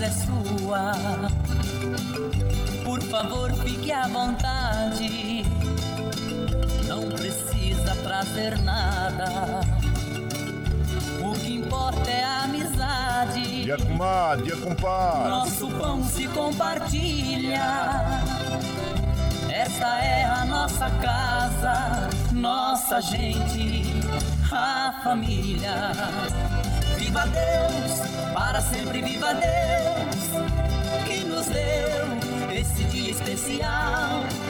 casa é sua. Por favor, fique à vontade. Não precisa trazer nada. O que importa é a amizade. Dia comadre, dia compadre. Nosso pão se compartilha. Esta é a nossa casa, nossa gente, a família. Viva Deus, para sempre viva Deus, especial.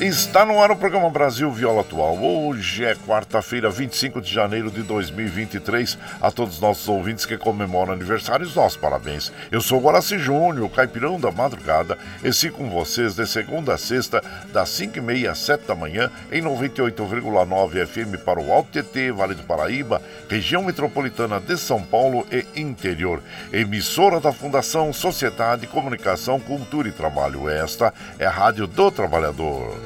Está no ar o programa Brasil Viola Atual. Hoje é quarta-feira, 25 de janeiro de 2023. A todos os nossos ouvintes que comemoram aniversários, nossos parabéns. Eu sou Guaraci Júnior, caipirão da madrugada, e sigo com vocês de segunda a sexta, das 5h30 às 7 da manhã, em 98,9 FM para o Alto TT, Vale do Paraíba, região metropolitana de São Paulo e interior. Emissora da Fundação Sociedade, Comunicação, Cultura e Trabalho. Esta é a Rádio do Trabalhador.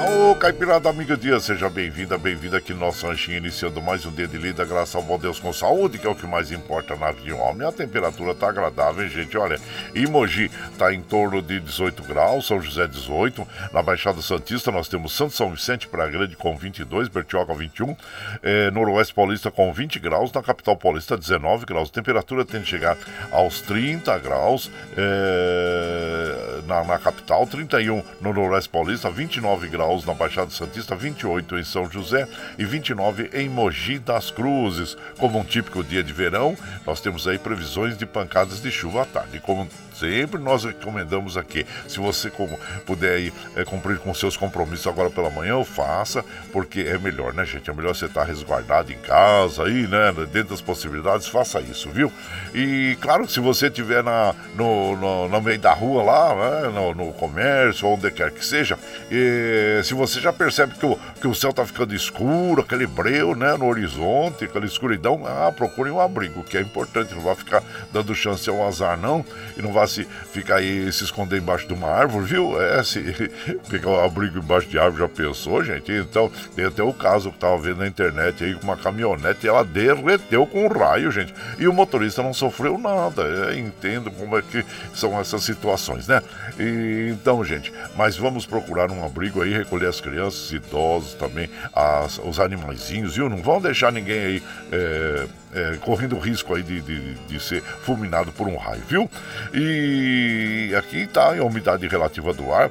Ô, Caipirada Amiga Dia, seja bem-vinda, bem-vinda aqui no nosso ranchinho, iniciando mais um dia de lida, graças ao bom Deus com saúde, que é o que mais importa na vida de homem. A temperatura tá agradável, hein, gente? Olha, Imogi tá em torno de 18 graus, São José 18, na Baixada Santista nós temos Santo São Vicente para Grande com 22, Bertioga 21, é, Noroeste Paulista com 20 graus, na Capital Paulista 19 graus. A temperatura tende a chegar aos 30 graus é, na, na capital, 31 no Noroeste Paulista, 29 graus graus na Baixada Santista, 28 em São José e 29 em Mogi das Cruzes. Como um típico dia de verão, nós temos aí previsões de pancadas de chuva à tarde. Como sempre nós recomendamos aqui, se você como, puder é, cumprir com seus compromissos agora pela manhã, faça, porque é melhor, né, gente? É melhor você estar resguardado em casa aí, né? Dentro das possibilidades, faça isso, viu? E claro, se você estiver na, no, no, no meio da rua lá, né, no, no comércio, onde quer que seja, e se você já percebe que o, que o céu tá ficando escuro, aquele breu, né, no horizonte, aquela escuridão, ah, procure um abrigo, que é importante, não vai ficar dando chance ao azar, não, e não vai se ficar aí se esconder embaixo de uma árvore, viu? É, se pegar um abrigo embaixo de árvore, já pensou, gente? Então, tem até o caso que tava vendo na internet aí, com uma caminhonete, ela derreteu com um raio, gente, e o motorista não sofreu nada, é, entendo como é que são essas situações, né? E, então, gente, mas vamos procurar um abrigo aí, recolher as crianças, idosos também, as, os animaizinhos, viu? Não vão deixar ninguém aí. É, é, correndo risco aí de, de, de, ser fulminado por um raio, viu? E aqui está a umidade relativa do ar,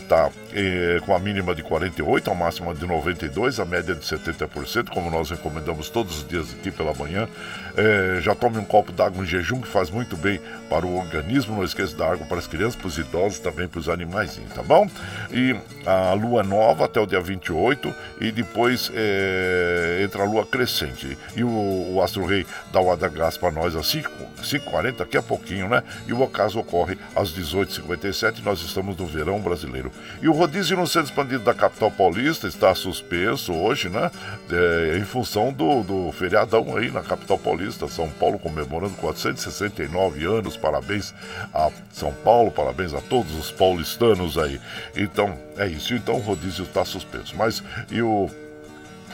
está é, com a mínima de 48, a máxima de 92, a média de 70%, como nós recomendamos todos os dias aqui pela manhã. É, já tome um copo d'água em jejum, que faz muito bem para o organismo. Não esqueça da água para as crianças, para os idosos, também para os animais, tá bom? E a lua nova até o dia 28 e depois é, entra a lua crescente. E o, o Astro Rei dá o Adagas para nós às 5h40, daqui a pouquinho, né? E o ocaso ocorre às 18h57, nós estamos no verão brasileiro. E o rodízio no centro expandido da capital paulista está suspenso hoje, né? É, em função do, do feriadão aí na capital paulista, São Paulo comemorando 469 anos. Parabéns a São Paulo, parabéns a todos os paulistanos aí. Então, é isso. Então o rodízio está suspenso. Mas e o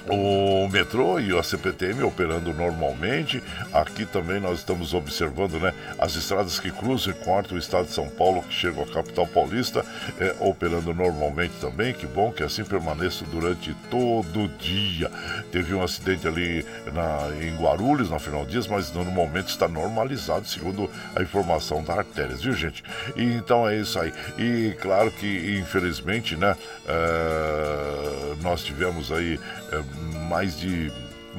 o metrô e a CPTM operando normalmente. Aqui também nós estamos observando né, as estradas que cruzam e cortam o estado de São Paulo, que chegam à capital paulista, é, operando normalmente também. Que bom que assim permaneça durante todo o dia. Teve um acidente ali na, em Guarulhos, na Final Dias, mas no momento está normalizado, segundo a informação da Artérias, viu gente? E, então é isso aí. E claro que, infelizmente, né, é, nós tivemos aí. É, mais de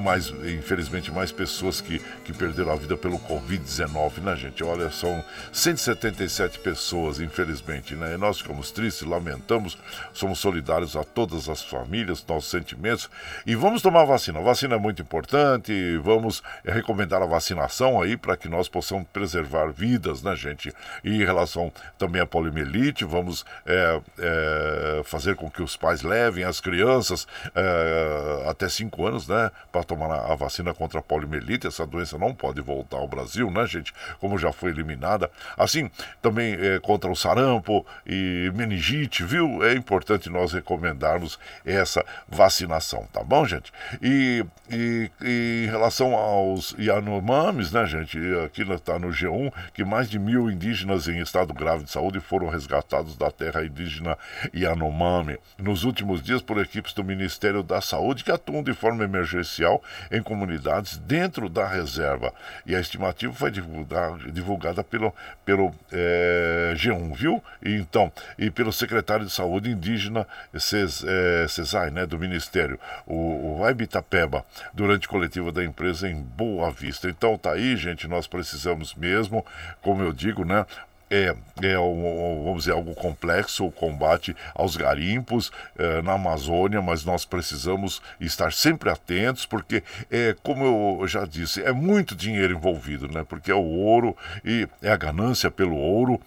mais, infelizmente, mais pessoas que, que perderam a vida pelo Covid-19, né, gente? Olha, são 177 pessoas, infelizmente, né? E nós ficamos tristes, lamentamos, somos solidários a todas as famílias, nossos sentimentos. E vamos tomar vacina. A vacina é muito importante, vamos recomendar a vacinação aí para que nós possamos preservar vidas, né, gente? E em relação também à poliomielite, vamos é, é, fazer com que os pais levem as crianças é, até 5 anos, né? para tomar a vacina contra a poliomielite. Essa doença não pode voltar ao Brasil, né, gente? Como já foi eliminada. Assim, também é, contra o sarampo e meningite, viu? É importante nós recomendarmos essa vacinação, tá bom, gente? E, e, e em relação aos Yanomamis, né, gente? Aqui está no G1 que mais de mil indígenas em estado grave de saúde foram resgatados da terra indígena Yanomami nos últimos dias por equipes do Ministério da Saúde que atuam de forma emergencial em comunidades dentro da reserva. E a estimativa foi divulgada, pelo, pelo é, G1, viu? E, então, e pelo secretário de Saúde indígena Ces, é, Cesai, né, do Ministério, o, o Itapeba, durante coletiva da empresa em Boa Vista. Então tá aí, gente, nós precisamos mesmo, como eu digo, né, é, é um, vamos dizer, algo complexo o combate aos garimpos é, na Amazônia, mas nós precisamos estar sempre atentos, porque, é, como eu já disse, é muito dinheiro envolvido, né? Porque é o ouro e é a ganância pelo ouro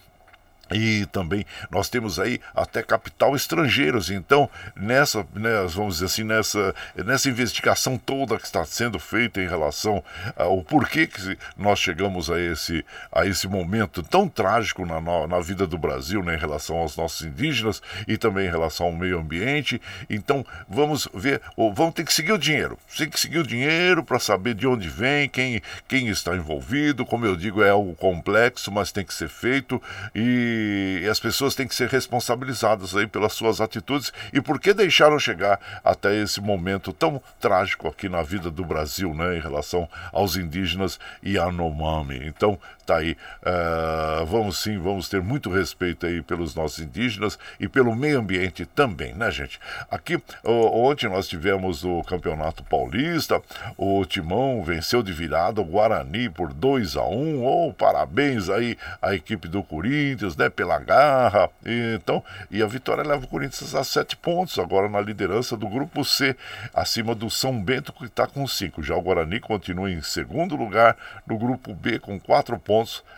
e também nós temos aí até capital estrangeiros. Então, nessa, né, vamos dizer assim, nessa, nessa investigação toda que está sendo feita em relação ao porquê que nós chegamos a esse, a esse momento tão trágico na, na vida do Brasil, né, em relação aos nossos indígenas e também em relação ao meio ambiente. Então, vamos ver, vamos ter que seguir o dinheiro. Tem que seguir o dinheiro para saber de onde vem, quem, quem está envolvido. Como eu digo, é algo complexo, mas tem que ser feito. E e as pessoas têm que ser responsabilizadas aí pelas suas atitudes e por que deixaram chegar até esse momento tão trágico aqui na vida do Brasil, né, em relação aos indígenas e a Anomami. Então, tá aí, uh, vamos sim, vamos ter muito respeito aí pelos nossos indígenas e pelo meio ambiente também, né, gente? Aqui, ontem nós tivemos o Campeonato Paulista, o Timão venceu de virada o Guarani por 2 a 1 um, oh, parabéns aí à equipe do Corinthians, né? Pela garra. E, então, e a vitória leva o Corinthians a sete pontos, agora na liderança do grupo C, acima do São Bento, que está com cinco. Já o Guarani continua em segundo lugar no grupo B com quatro pontos,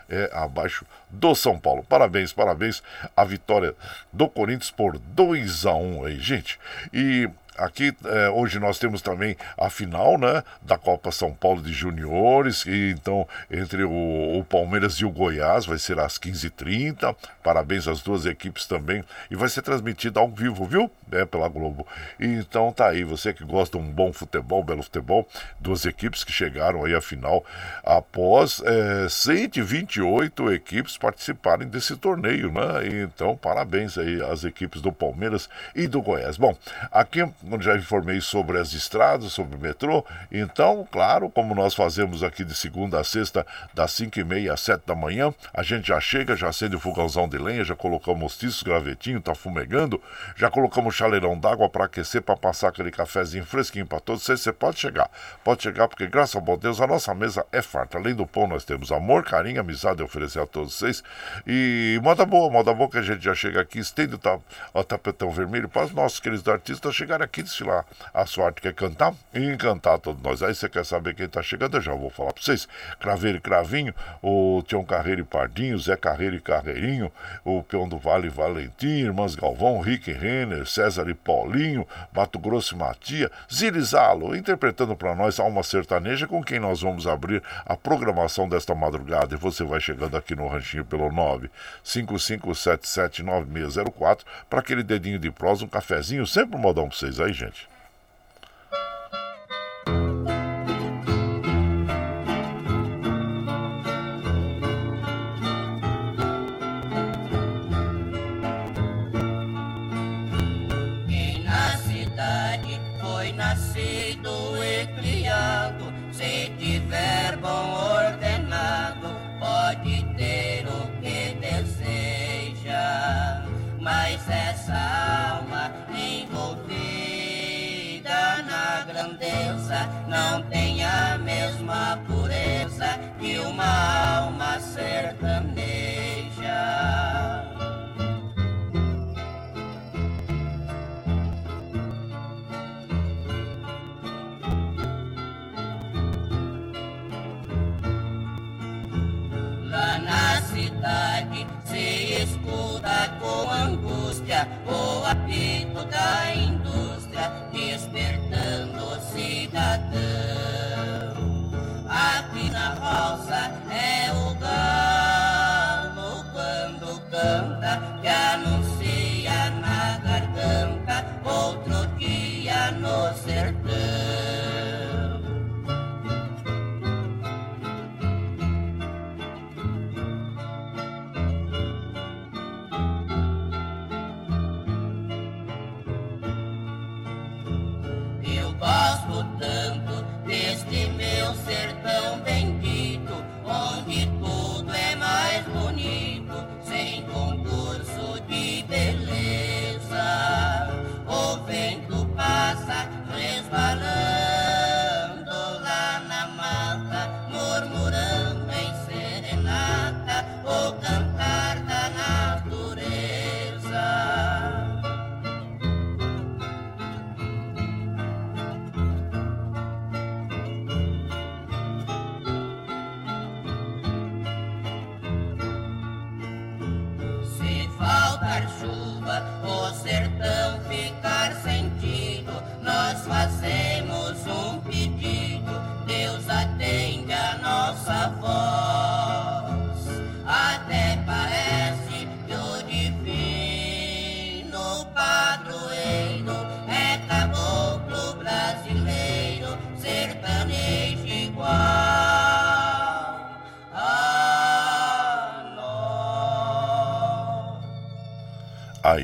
é, abaixo do São Paulo. Parabéns, parabéns. A vitória do Corinthians por 2 a 1 aí, gente. E Aqui é, hoje nós temos também a final né, da Copa São Paulo de Juniores, e então entre o, o Palmeiras e o Goiás vai ser às 15h30. Parabéns às duas equipes também. E vai ser transmitido ao vivo, viu? É pela Globo. E, então tá aí, você que gosta de um bom futebol, belo futebol, duas equipes que chegaram aí à final após é, 128 equipes participarem desse torneio, né? E, então, parabéns aí às equipes do Palmeiras e do Goiás. Bom, aqui já informei sobre as estradas, sobre o metrô. Então, claro, como nós fazemos aqui de segunda a sexta, das 5 e meia às 7 da manhã, a gente já chega, já acende o fogãozão de lenha, já colocamos tiços, gravetinho, tá fumegando, já colocamos chaleirão d'água para aquecer, para passar aquele cafezinho fresquinho para todos vocês. Você pode chegar, pode chegar, porque graças a bom Deus a nossa mesa é farta. Além do pão, nós temos amor, carinho, amizade a oferecer a todos vocês. E moda boa, moda boa que a gente já chega aqui, estende o, o tapetão vermelho para os nossos queridos artistas chegarem aqui aqui desfilar a sorte quer cantar e encantar todos nós. Aí você quer saber quem está chegando? Eu já vou falar para vocês. Craveiro e Cravinho, o Tião Carreiro e Pardinho, Zé Carreiro e Carreirinho, o Peão do Vale Valentim, Irmãs Galvão, Rick Renner, César e Paulinho, Mato Grosso e Matia, Zirizalo, interpretando para nós Alma Sertaneja, com quem nós vamos abrir a programação desta madrugada. E você vai chegando aqui no Ranchinho pelo 955779604 para aquele dedinho de prosa, um cafezinho, sempre um modão para vocês aí aí, gente. Grandeza não tem a mesma pureza que uma alma sertaneja. Lá na cidade se escuta com angústia o apito da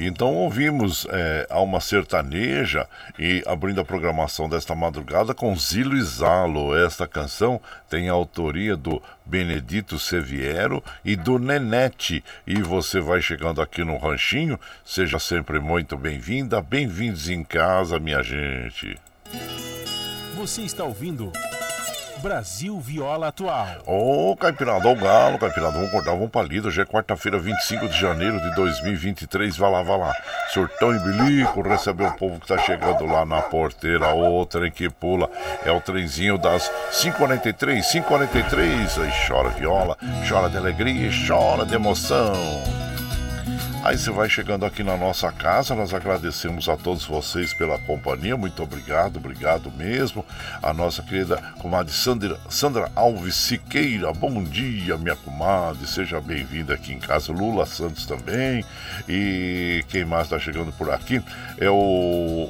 então ouvimos é, Alma Sertaneja e abrindo a programação desta madrugada com Zilo e Zalo. Esta canção tem a autoria do Benedito Seviero e do Nenete. E você vai chegando aqui no Ranchinho, seja sempre muito bem-vinda, bem-vindos em casa, minha gente. Você está ouvindo. Brasil Viola Atual. Ô, oh, Caipirada, galo, Caipirada, vamos cortar, vamos palida. Hoje é quarta-feira, 25 de janeiro de 2023. Vai lá, vai lá. Surtão e bilico, recebeu o povo que tá chegando lá na porteira. O trem que pula é o trenzinho das 5h43, 5h43. Aí chora viola, chora de alegria e chora de emoção. Aí você vai chegando aqui na nossa casa, nós agradecemos a todos vocês pela companhia, muito obrigado, obrigado mesmo. A nossa querida comadre Sandra, Sandra Alves Siqueira, bom dia, minha comadre, seja bem-vinda aqui em casa. Lula Santos também. E quem mais está chegando por aqui é o,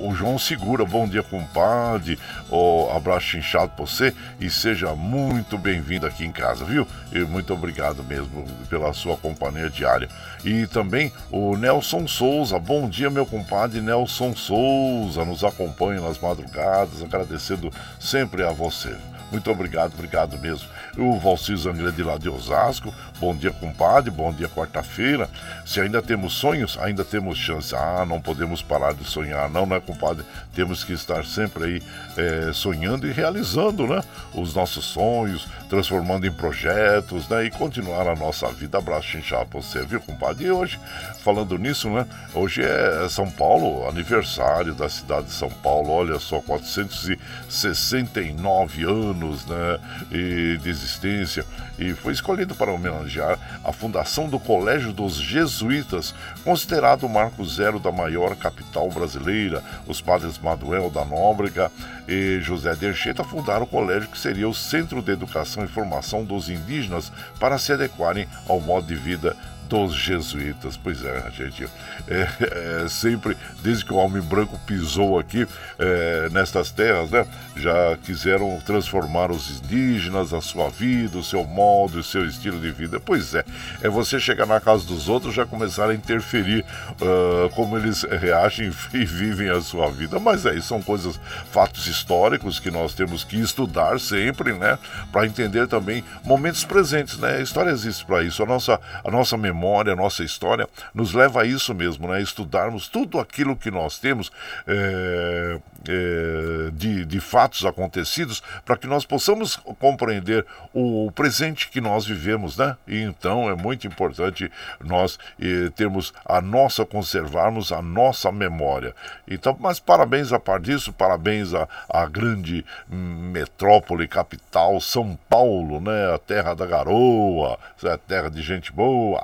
o João Segura, bom dia, compadre. O abraço inchado para você e seja muito bem-vindo aqui em casa, viu? E muito obrigado mesmo pela sua companhia diária. E também o Nelson Souza, bom dia, meu compadre Nelson Souza, nos acompanha nas madrugadas, agradecendo sempre a você. Muito obrigado, obrigado mesmo. O Valci Zangrande lá de Osasco, bom dia, compadre, bom dia, quarta-feira. Se ainda temos sonhos, ainda temos chance. Ah, não podemos parar de sonhar, não, né, compadre? Temos que estar sempre aí é, sonhando e realizando, né? Os nossos sonhos, transformando em projetos, né? E continuar a nossa vida. Abraço, chinchá pra você, viu, compadre? E hoje, falando nisso, né? Hoje é São Paulo, aniversário da cidade de São Paulo. Olha só, 469 anos, né? E de existência. E foi escolhido para homenagear a fundação do Colégio dos Jesuítas, considerado o marco zero da maior capital brasileira. Os padres Manuel da Nóbrega e José de fundaram o colégio que seria o centro de educação e formação dos indígenas para se adequarem ao modo de vida dos jesuítas. Pois é, gente, é, é, sempre, desde que o homem branco pisou aqui é, nestas terras, né, já quiseram transformar os indígenas, a sua vida, o seu modo, o seu estilo de vida. Pois é, é você chegar na casa dos outros já começar a interferir uh, como eles reagem e vivem a sua vida. Mas é, são coisas, fatos históricos que nós temos que estudar sempre, né, para entender também momentos presentes, né? A história existe para isso, a nossa, a nossa memória memória, a nossa história, nos leva a isso mesmo, né? Estudarmos tudo aquilo que nós temos é, é, de, de fatos acontecidos para que nós possamos compreender o presente que nós vivemos, né? E então é muito importante nós é, termos a nossa, conservarmos a nossa memória. Então, mas parabéns a par disso, parabéns à, à grande metrópole, capital, São Paulo, né? A terra da garoa, a terra de gente boa.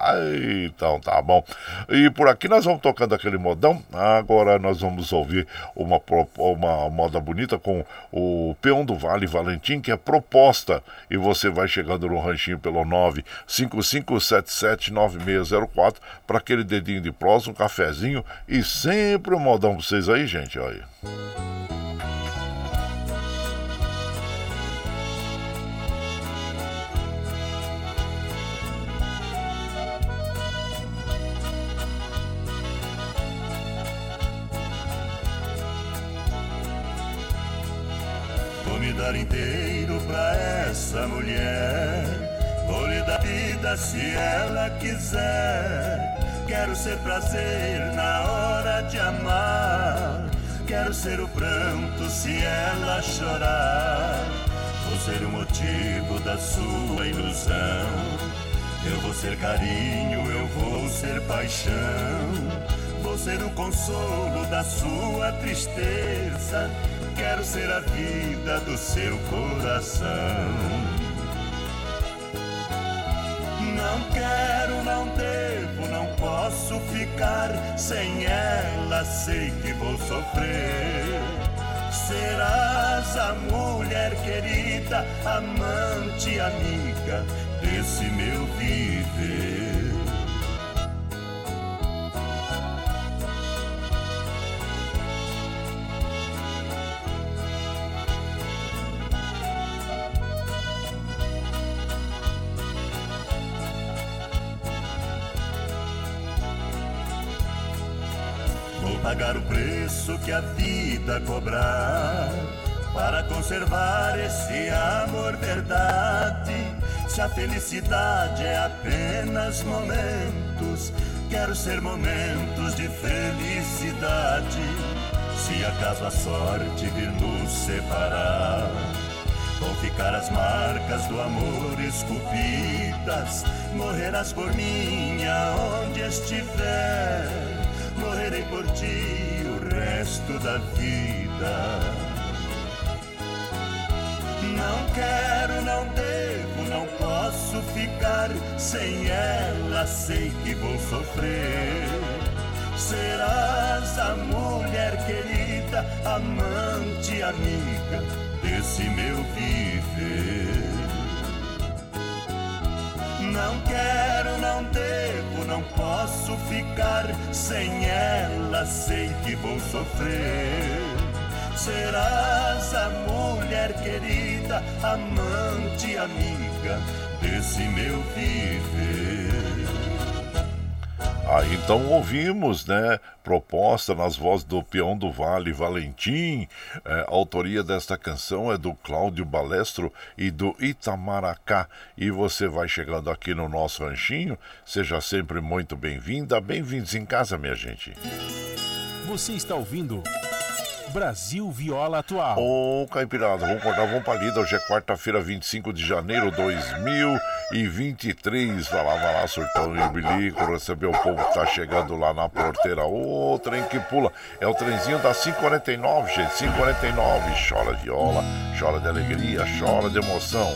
Então tá bom. E por aqui nós vamos tocando aquele modão. Agora nós vamos ouvir uma, uma moda bonita com o Peão do Vale Valentim, que é proposta. E você vai chegando no ranchinho pelo 955779604 para aquele dedinho de prosa, um cafezinho e sempre um modão pra vocês aí, gente. Olha. Dar inteiro pra essa mulher. Vou lhe dar vida se ela quiser. Quero ser prazer na hora de amar. Quero ser o pranto se ela chorar. Vou ser o motivo da sua ilusão. Eu vou ser carinho, eu vou ser paixão. Vou ser o consolo da sua tristeza quero ser a vida do seu coração. Não quero, não devo, não posso ficar sem ela, sei que vou sofrer. Serás a mulher querida, amante, amiga desse meu que a vida cobrar para conservar esse amor verdade. Se a felicidade é apenas momentos, quero ser momentos de felicidade. Se acaso a sorte vir nos separar, Vão ficar as marcas do amor esculpidas. Morrerás por mim aonde estiver. Morrerei por ti resto da vida. Não quero, não devo, não posso ficar sem ela. Sei que vou sofrer. Serás a mulher querida, amante, amiga desse meu viver. Não quero, não devo, não posso ficar sem ela. Sei que vou sofrer. Serás a mulher querida, amante, amiga desse meu viver. Ah, então ouvimos, né? Proposta nas vozes do Peão do Vale Valentim. É, a autoria desta canção é do Cláudio Balestro e do Itamaracá. E você vai chegando aqui no nosso ranchinho. Seja sempre muito bem-vinda. Bem-vindos em casa, minha gente. Você está ouvindo. Brasil Viola Atual. Ô, Caipirada, vamos acordar, vamos pra lida. Hoje é quarta-feira, 25 de janeiro de 2023. Vai lá, vai lá, surtão e bilico, receber o povo que tá chegando lá na porteira. Ô, trem que pula. É o trenzinho da 549, gente, 549. Chora viola, chora de alegria, chora de emoção.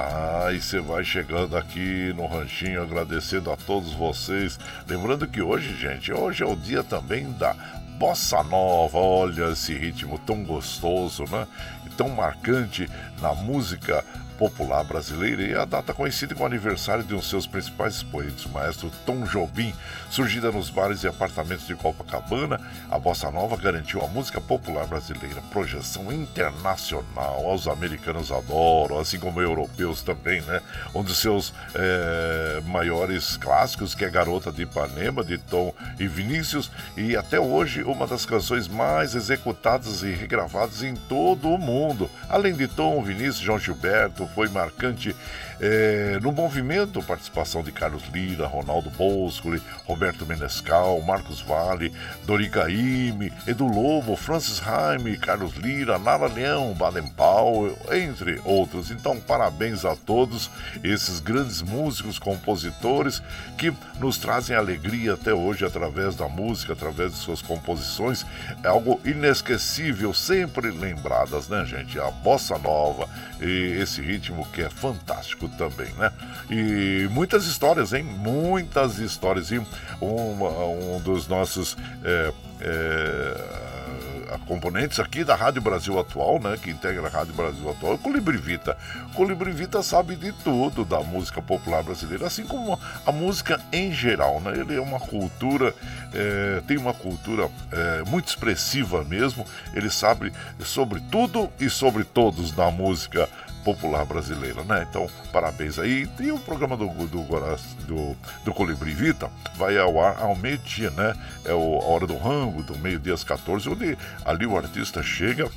Ah, e você vai chegando aqui no ranchinho agradecendo a todos vocês. Lembrando que hoje, gente, hoje é o dia também da bossa nova. Olha esse ritmo tão gostoso, né? E tão marcante na música popular brasileira e a data coincide com o aniversário de um de seus principais expoentes, o maestro Tom Jobim. Surgida nos bares e apartamentos de Copacabana, a bossa nova garantiu a música popular brasileira projeção internacional. Os americanos adoram, assim como europeus também, né? Um dos seus é, maiores clássicos, que é Garota de Ipanema, de Tom e Vinícius, e até hoje uma das canções mais executadas e regravadas em todo o mundo. Além de Tom, Vinícius, João Gilberto, foi marcante é, no movimento, participação de Carlos Lira, Ronaldo Boscoli, Roberto Menescal, Marcos Vale, Dori Caymmi, Edu Lobo, Francis Raime, Carlos Lira, Nara Leão, Baden Powell, entre outros. Então, parabéns a todos esses grandes músicos, compositores que nos trazem alegria até hoje através da música, através de suas composições. É algo inesquecível, sempre lembradas, né, gente? A bossa nova e esse ritmo que é fantástico também, né? E muitas histórias, hein? Muitas histórias. E um, um dos nossos. É, é, componentes aqui da Rádio Brasil Atual, né, que integra a Rádio Brasil Atual, é o Colibri Vita. Colibri Vita sabe de tudo da música popular brasileira, assim como a música em geral, né? Ele é uma cultura, é, tem uma cultura é, muito expressiva mesmo. Ele sabe sobre tudo e sobre todos na música popular brasileira, né? Então, parabéns aí. E o programa do, do, do, do Colibri Vita vai ao ar ao meio-dia, né? É o, a hora do rango, do meio-dia às 14, onde ali o artista chega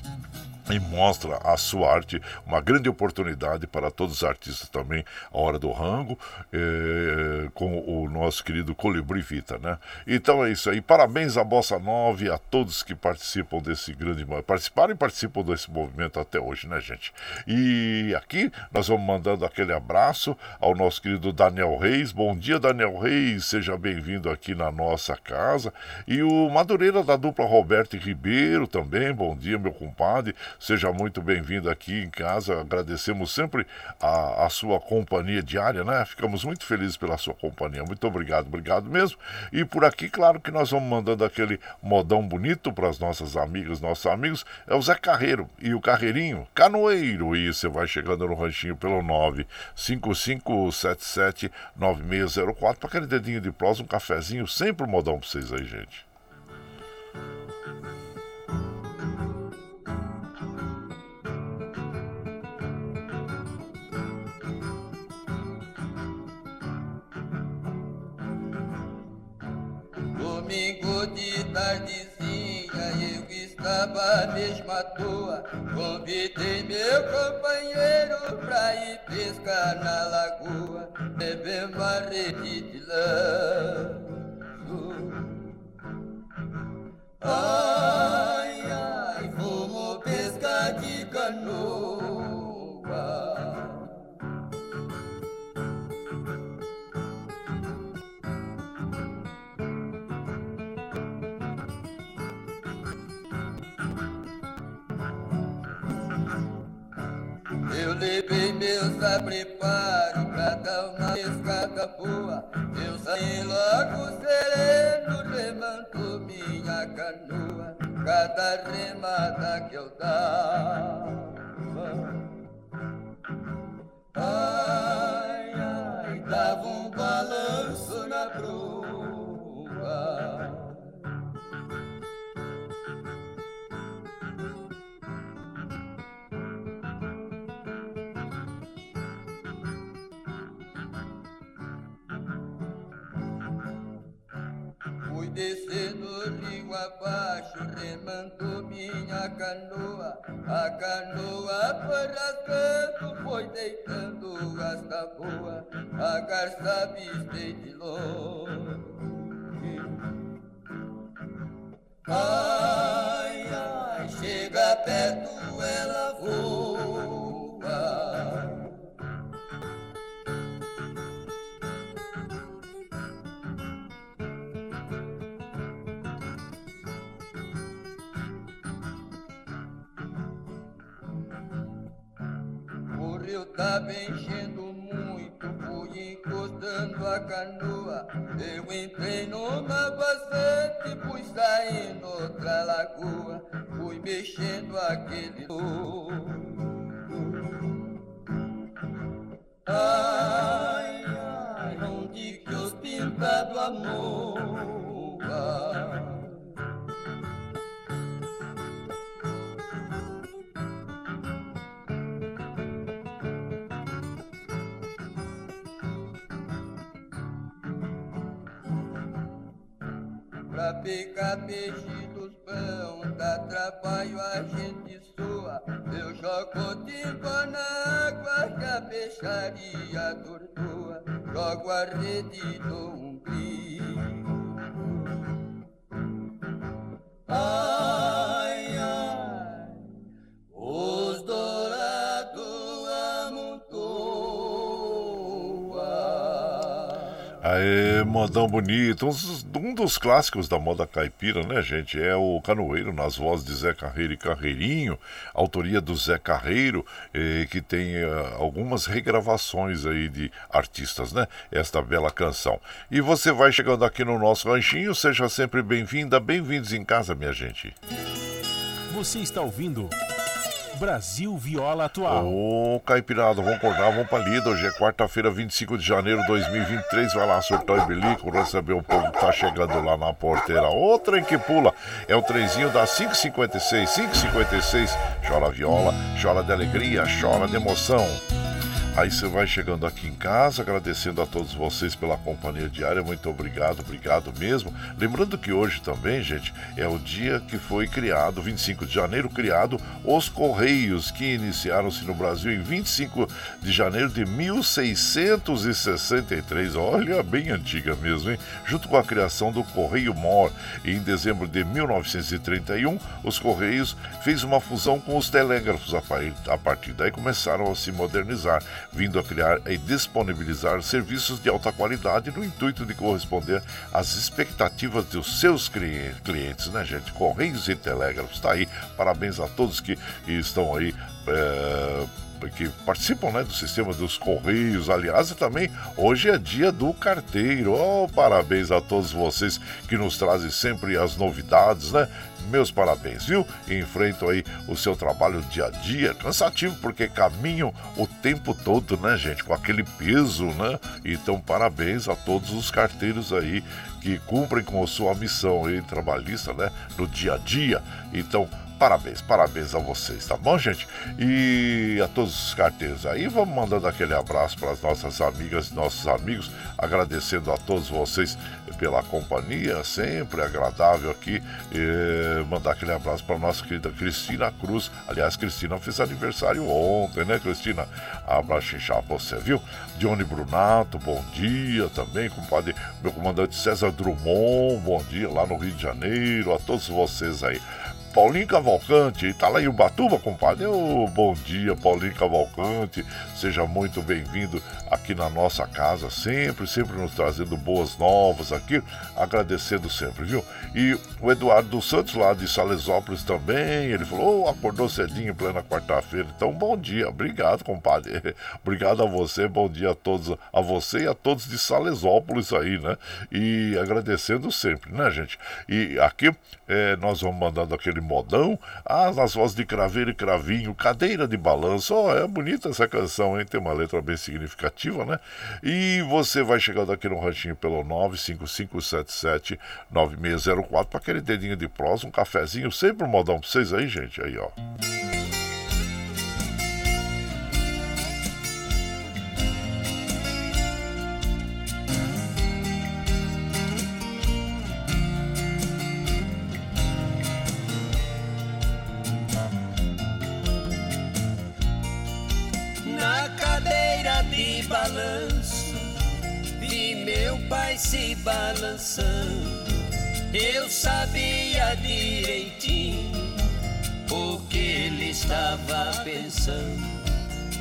e mostra a sua arte, uma grande oportunidade para todos os artistas também, a hora do rango, eh, com o nosso querido Colibri Vita, né? Então é isso aí, parabéns à Bossa Nova e a todos que participam desse grande, participaram e participam desse movimento até hoje, né, gente? E aqui nós vamos mandando aquele abraço ao nosso querido Daniel Reis, bom dia Daniel Reis, seja bem-vindo aqui na nossa casa, e o Madureira da dupla Roberto Ribeiro também, bom dia meu compadre, Seja muito bem-vindo aqui em casa. Agradecemos sempre a, a, sua companhia diária, né? Ficamos muito felizes pela sua companhia. Muito obrigado, obrigado mesmo. E por aqui, claro que nós vamos mandando aquele modão bonito para as nossas amigas, nossos amigos. É o Zé Carreiro e o Carreirinho Canoeiro. E você vai chegando no ranchinho pelo 955779604 para aquele dedinho de prós, um cafezinho. Sempre um modão para vocês aí, gente. Tardezinha eu estava mesmo à toa. Convidei meu companheiro pra ir pescar na lagoa. Beber uma rede de lanço. Ai, ai, vamos pescar de canoa levei meus apreparo pra dar uma escada boa. Eu saí logo sereno, remando minha canoa. Cada remada que eu dava. Ai, ai, dava um balanço descendo rio abaixo, remando minha canoa. A canoa foi rasgando, foi deitando as taboas. A garça vistei de longe. Ai, ai, chega perto, ela voa. Tava enchendo muito, fui encostando a canoa. Eu entrei numa vazante, fui saindo outra lagoa, fui mexendo aquele Ai, ai, onde que os pintados amor? Pra pegar peixe dos pão, dá trabalho a gente sua. Eu jogo timba na água que a peixaria tortua. Jogo a rede do um grito. Ai, ai, os dourados amontoam. Aê, modão bonito. Um, um, dos clássicos da moda caipira, né, gente? É o Canoeiro, nas vozes de Zé Carreiro e Carreirinho, autoria do Zé Carreiro, eh, que tem eh, algumas regravações aí de artistas, né? Esta bela canção. E você vai chegando aqui no nosso ranchinho, seja sempre bem-vinda, bem-vindos em casa, minha gente. Você está ouvindo. Brasil Viola Atual. Ô, Caipirada, vamos acordar, vamos pra lida. Hoje é quarta-feira, 25 de janeiro de 2023. Vai lá, surtou e bilico, receber o povo que tá chegando lá na porteira. O trem que pula é o trenzinho da 556. 556, chora viola, chora de alegria, chora de emoção. Aí você vai chegando aqui em casa, agradecendo a todos vocês pela companhia diária. Muito obrigado, obrigado mesmo. Lembrando que hoje também, gente, é o dia que foi criado, 25 de janeiro, criado os Correios, que iniciaram-se no Brasil em 25 de janeiro de 1663. Olha, bem antiga mesmo, hein? Junto com a criação do Correio Mor. Em dezembro de 1931, os Correios fez uma fusão com os telégrafos. A partir daí começaram a se modernizar vindo a criar e disponibilizar serviços de alta qualidade no intuito de corresponder às expectativas dos seus clientes, né, gente? Correios e Telégrafos, tá aí. Parabéns a todos que estão aí. É que participam né, do sistema dos Correios. Aliás, e também hoje é dia do carteiro. Oh, parabéns a todos vocês que nos trazem sempre as novidades, né? Meus parabéns, viu? Enfrentam aí o seu trabalho dia a dia, cansativo, porque caminham o tempo todo, né, gente? Com aquele peso, né? Então, parabéns a todos os carteiros aí que cumprem com a sua missão aí trabalhista, né? No dia a dia. Então, parabéns, parabéns a vocês, tá bom, gente? E a todos os carteiros aí, vamos mandando aquele abraço para as nossas amigas e nossos amigos, agradecendo a todos vocês pela companhia, sempre agradável aqui. Mandar aquele abraço para nossa querida Cristina Cruz. Aliás, Cristina fez aniversário ontem, né, Cristina? Abraço inchado você, viu? Johnny Brunato, bom dia também, compadre, meu comandante César Drummond, bom dia lá no Rio de Janeiro, a todos vocês aí. Paulinho Cavalcante, tá lá em Ubatuba, compadre. Ô, bom dia, Paulinho Cavalcante. Seja muito bem-vindo aqui na nossa casa, sempre, sempre nos trazendo boas novas aqui, agradecendo sempre, viu? E o Eduardo Santos, lá de Salesópolis também, ele falou, oh, acordou cedinho, plena quarta-feira. Então, bom dia, obrigado, compadre. obrigado a você, bom dia a todos, a você e a todos de Salesópolis aí, né? E agradecendo sempre, né, gente? E aqui é, nós vamos mandando aquele modão, ah, nas vozes de craveiro e cravinho, cadeira de balanço, oh, é bonita essa canção, hein? Tem uma letra bem significativa, né? E você vai chegando aqui no ranchinho pelo 955779604 para aquele dedinho de prosa, um cafezinho, sempre um modão pra vocês aí, gente, aí, ó. Balançando. Eu sabia direitinho o que ele estava pensando.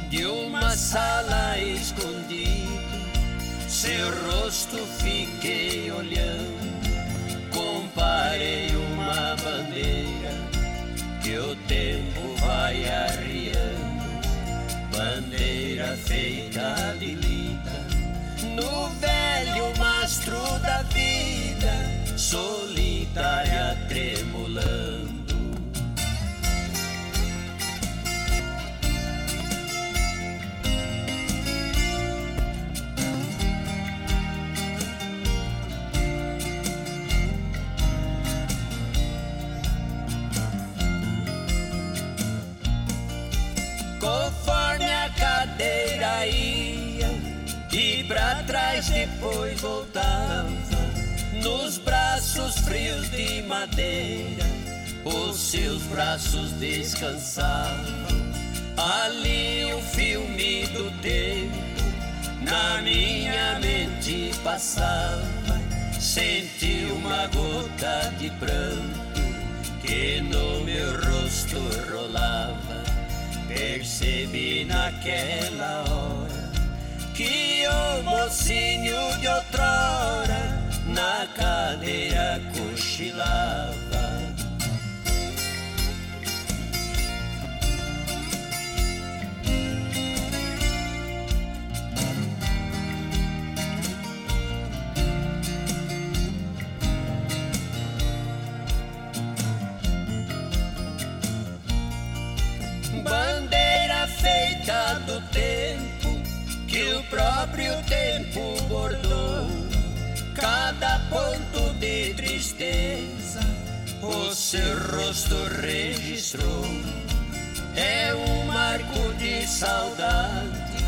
De uma sala escondida, seu rosto fiquei olhando. Comparei uma bandeira que o tempo vai arriando bandeira feita de lida, no mastro da vida, solitária trás depois voltava. Nos braços frios de madeira, os seus braços descansavam. Ali o filme do tempo na minha mente passava. Senti uma gota de pranto que no meu rosto rolava Percebi naquela hora que o mocinho de outrora na cadeira cochilava. É um marco de saudade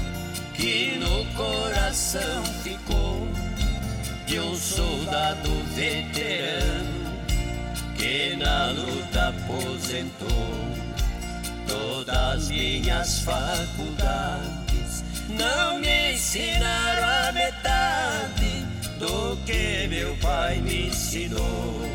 que no coração ficou de um soldado veterano que na luta aposentou todas minhas faculdades não me ensinaram a metade do que meu pai me ensinou.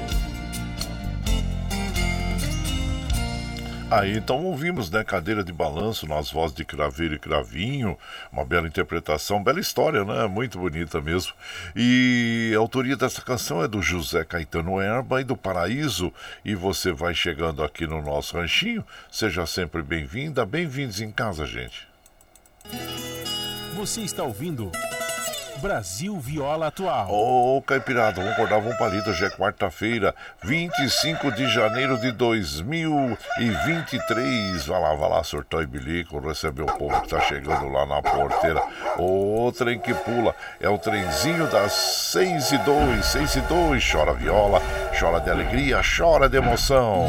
Aí então ouvimos, né, Cadeira de Balanço nas vozes de Craveiro e Cravinho, uma bela interpretação, bela história, né, muito bonita mesmo. E a autoria dessa canção é do José Caetano Erba e do Paraíso. E você vai chegando aqui no nosso ranchinho, seja sempre bem-vinda, bem-vindos em casa, gente. Você está ouvindo Brasil Viola Atual. Ô, oh, Caipirada, vamos acordar, vamos palito. Hoje é quarta-feira, 25 de janeiro de 2023. Vai lá, vai lá, surtou e bilico, receber o povo que tá chegando lá na porteira. O trem que pula é o trenzinho das 6 e 2, 6 e 2. Chora viola, chora de alegria, chora de emoção.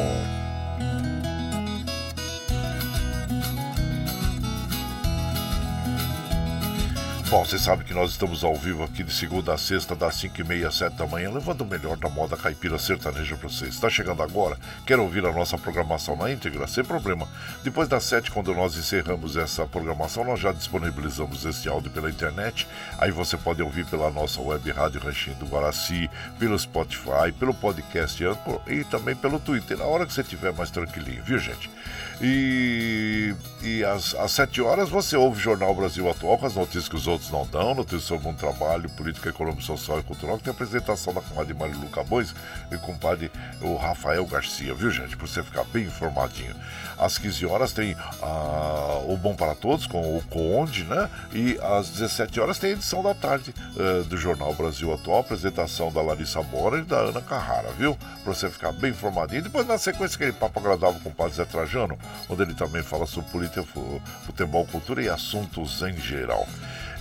Bom, você sabe que nós estamos ao vivo aqui de segunda a sexta, das 5 e meia às 7 da manhã, levando o melhor da moda caipira sertaneja para vocês. Está chegando agora? Quer ouvir a nossa programação na íntegra? Sem problema. Depois das 7, quando nós encerramos essa programação, nós já disponibilizamos este áudio pela internet. Aí você pode ouvir pela nossa web Rádio Ranchinho do Guaraci, pelo Spotify, pelo podcast e também pelo Twitter, na hora que você estiver mais tranquilinho, viu gente? E, e às, às 7 horas você ouve o Jornal Brasil Atual com as notícias que os outros não dão, notícias sobre um trabalho, política, econômica, social e cultural, que tem apresentação da comadre Marilu Cabões e o compadre o Rafael Garcia, viu gente? Para você ficar bem informadinho. Às 15 horas tem ah, o Bom para Todos com o Conde, né? E às 17 horas tem a edição da tarde uh, do Jornal Brasil Atual, apresentação da Larissa Bora e da Ana Carrara, viu? Para você ficar bem informadinho. Depois, na sequência, aquele papo agradável com o padre Zé Trajano, onde ele também fala sobre política, futebol, cultura e assuntos em geral.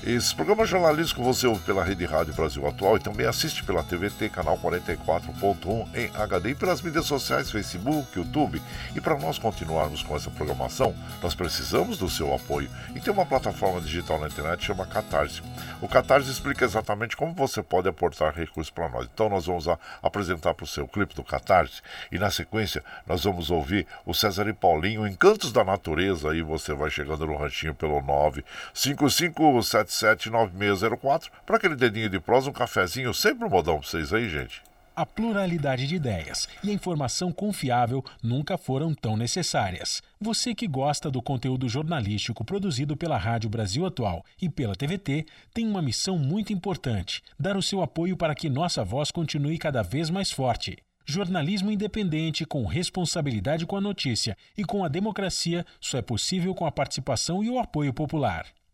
Esse programa jornalístico você ouve pela Rede Rádio Brasil Atual e também assiste pela TVT, canal 44.1 em HD e pelas mídias sociais, Facebook, YouTube. E para nós continuarmos com essa programação, nós precisamos do seu apoio. E tem uma plataforma digital na internet chama Catarse. O Catarse explica exatamente como você pode aportar recursos para nós. Então nós vamos apresentar para o seu clipe do Catarse e na sequência nós vamos ouvir o César e Paulinho, Encantos da Natureza. Aí você vai chegando no ranchinho pelo 95577 9979604 para aquele dedinho de prosa, um cafezinho, sempre um modão para vocês aí, gente. A pluralidade de ideias e a informação confiável nunca foram tão necessárias. Você que gosta do conteúdo jornalístico produzido pela Rádio Brasil Atual e pela TVT tem uma missão muito importante: dar o seu apoio para que nossa voz continue cada vez mais forte. Jornalismo independente, com responsabilidade com a notícia e com a democracia, só é possível com a participação e o apoio popular.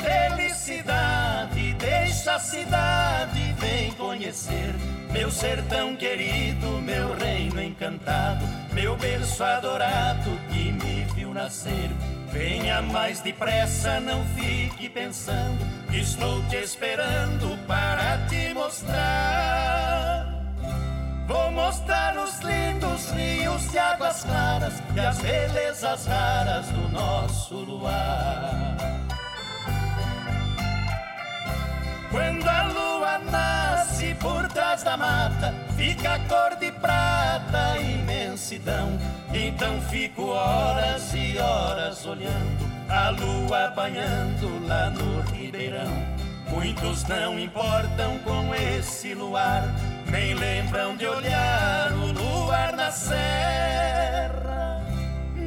Felicidade, deixa a cidade, vem conhecer meu sertão querido, meu reino encantado, meu berço adorado que me viu nascer. Venha mais depressa, não fique pensando, estou te esperando para te mostrar. Vou mostrar os lindos rios de águas claras e as belezas raras do nosso luar. Quando a lua nasce por trás da mata, fica a cor de prata, imensidão. Então fico horas e horas olhando a lua banhando lá no ribeirão. Muitos não importam com esse luar, nem lembram de olhar o luar na serra.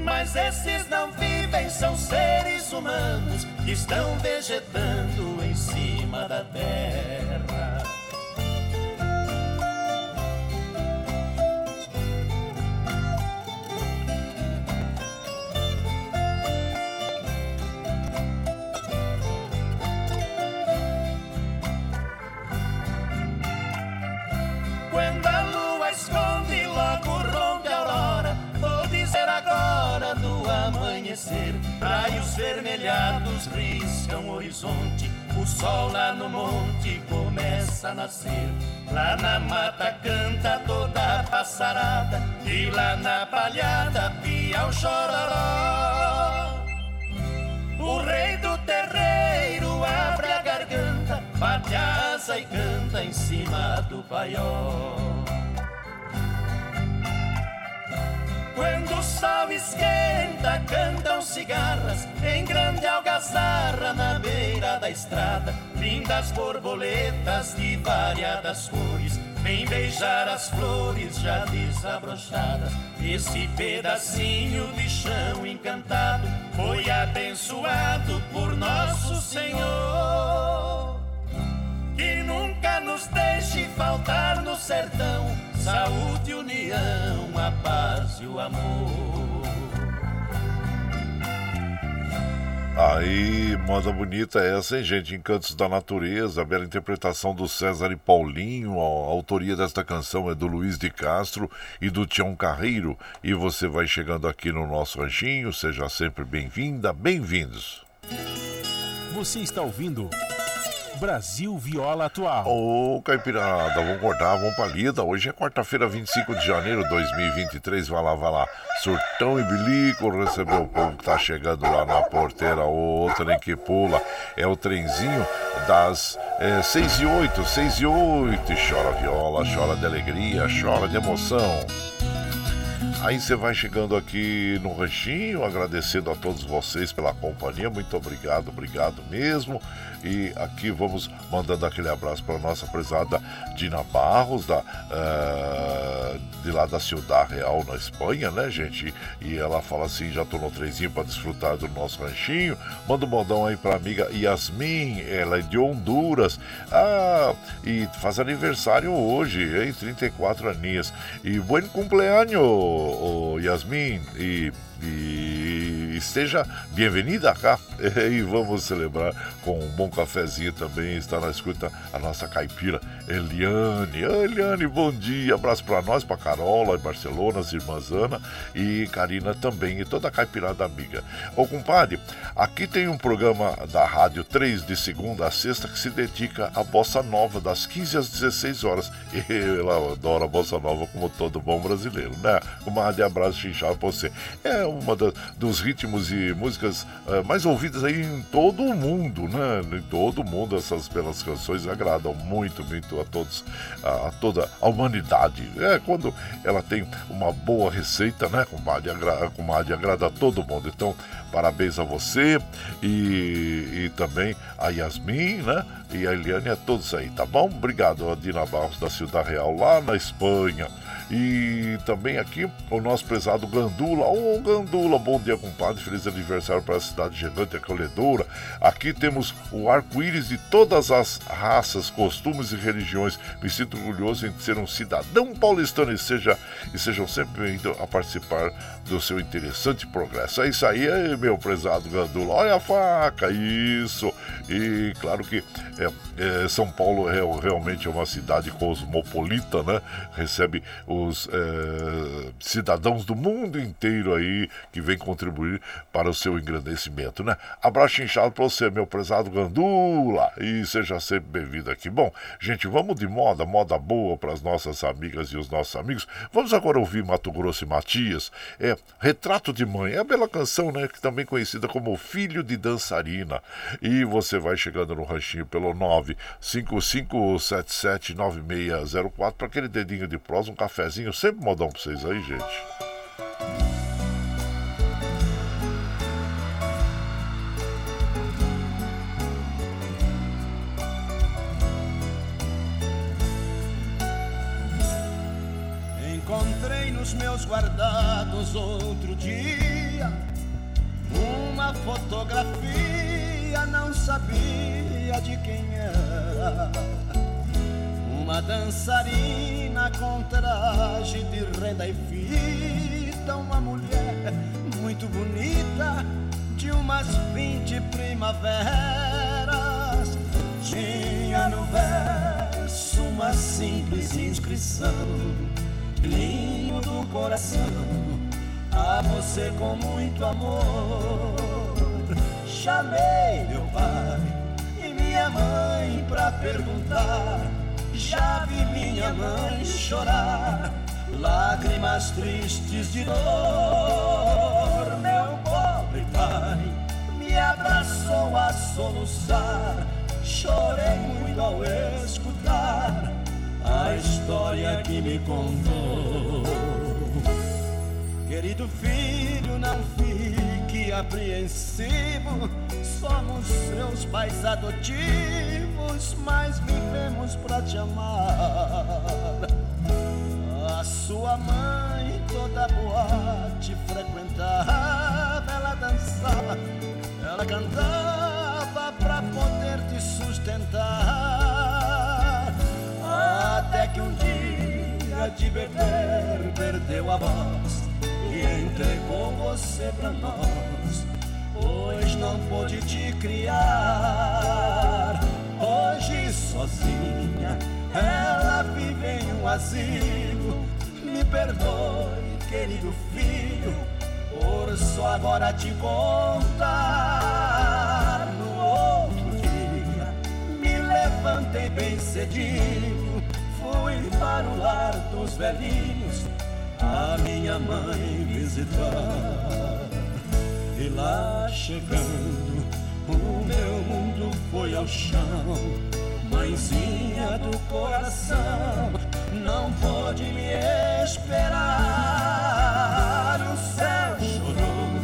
Mas esses não vivem, são seres humanos que estão vegetando em cima da terra. Quando a amanhecer. Raios vermelhados riscam o horizonte. O sol lá no monte começa a nascer. Lá na mata canta toda a passarada. E lá na palhada pia o chororó. O rei do terreiro abre a garganta, bate a asa e canta em cima do paiol. Quando o sol esquenta, cantam cigarras em grande algazarra na beira da estrada. Lindas borboletas de variadas cores vêm beijar as flores já desabrochadas. Esse pedacinho de chão encantado foi abençoado por nosso Senhor. Que nunca nos deixe faltar no sertão saúde, união, a paz e o amor. Aí, moda bonita é essa, hein, gente? Encantos da Natureza, bela interpretação do César e Paulinho, a autoria desta canção é do Luiz de Castro e do Tião Carreiro. E você vai chegando aqui no nosso ranchinho, seja sempre bem-vinda, bem-vindos. Você está ouvindo. Brasil Viola Atual. Ô, Caipirada, vamos acordar, vamos pra lida. Hoje é quarta-feira, 25 de janeiro de 2023. Vai lá, vai lá. Surtão e bilico recebeu o povo que tá chegando lá na porteira. O trem que pula é o trenzinho das é, 6 e 8, 6 e 8. Chora viola, chora de alegria, chora de emoção. Aí você vai chegando aqui no ranchinho, agradecendo a todos vocês pela companhia. Muito obrigado, obrigado mesmo. E aqui vamos mandando aquele abraço para nossa prezada Dina Barros, da, uh, de lá da Ciudad Real, na Espanha, né, gente? E ela fala assim: já tô no trenzinho para desfrutar do nosso ranchinho. Manda um modão aí para amiga Yasmin, ela é de Honduras. Ah, e faz aniversário hoje, hein? 34 aninhos. E bom cumpleaños, Yasmin. E e esteja bem-vinda cá e vamos celebrar com um bom cafezinho também. Está na escuta a nossa caipira Eliane. Eliane, bom dia, abraço para nós, para Carol lá em Barcelona, as irmãs Ana e Karina também e toda a caipirada amiga. Ô compadre, aqui tem um programa da rádio 3 de segunda a sexta que se dedica à bossa nova das 15 às 16 horas. E ela adora a bossa nova como todo bom brasileiro, né? De abraço chinchado para você. É uma dos ritmos e músicas uh, mais ouvidas aí em todo o mundo, né? Em todo o mundo essas belas canções agradam muito, muito a todos, a, a toda a humanidade. É quando ela tem uma boa receita, né, comadre? Agra, agrada a todo mundo. Então, parabéns a você e, e também a Yasmin, né? E a Eliane a todos aí, tá bom? Obrigado, a Dina Barros da Ciudad Real, lá na Espanha. E também aqui o nosso prezado Gandula. Ô oh, Gandula, bom dia, compadre. Feliz aniversário para a cidade gigante acolhedora. Aqui temos o arco-íris de todas as raças, costumes e religiões. Me sinto orgulhoso em ser um cidadão paulistano e, seja, e sejam sempre bem-vindos a participar do seu interessante progresso. É isso aí, meu prezado Gandula. Olha a faca, isso. E claro que é, é, São Paulo é, realmente é uma cidade cosmopolita, né? Recebe os é, cidadãos do mundo inteiro aí que vem contribuir para o seu engrandecimento, né? Abraço inchado para você, meu prezado Gandula, e seja sempre bem-vindo aqui. Bom, gente, vamos de moda, moda boa para as nossas amigas e os nossos amigos. Vamos agora ouvir Mato Grosso e Matias. É Retrato de Mãe, é a bela canção, né? Que também conhecida como Filho de Dançarina. E você vai chegando no ranchinho pelo 955779604 para aquele dedinho de prosa, um café cafezinho, sempre modão pra vocês aí, gente. Encontrei nos meus guardados outro dia uma fotografia, não sabia de quem era uma dançarina com traje de renda e fita, uma mulher muito bonita, de umas vinte primaveras. Tinha no verso uma simples inscrição, lindo do coração, a você com muito amor. Chamei meu pai e minha mãe pra perguntar já vi minha mãe chorar, lágrimas tristes de dor. Meu pobre pai me abraçou a soluçar. Chorei muito ao escutar a história que me contou. Querido filho, não fique apreensivo. Somos seus pais adotivos, mas vivemos pra te amar. A sua mãe toda boate frequentava, ela dançava, ela cantava pra poder te sustentar. Até que um dia de beber perdeu a voz e entregou você pra nós. Pois não pude te criar. Hoje sozinha, ela vive em um asilo. Me perdoe, querido filho, por só agora te contar. No outro dia, me levantei bem cedinho, fui para o lar dos velhinhos, a minha mãe visitar. Lá chegando, o meu mundo foi ao chão. Mãezinha do coração, não pode me esperar. O céu chorou,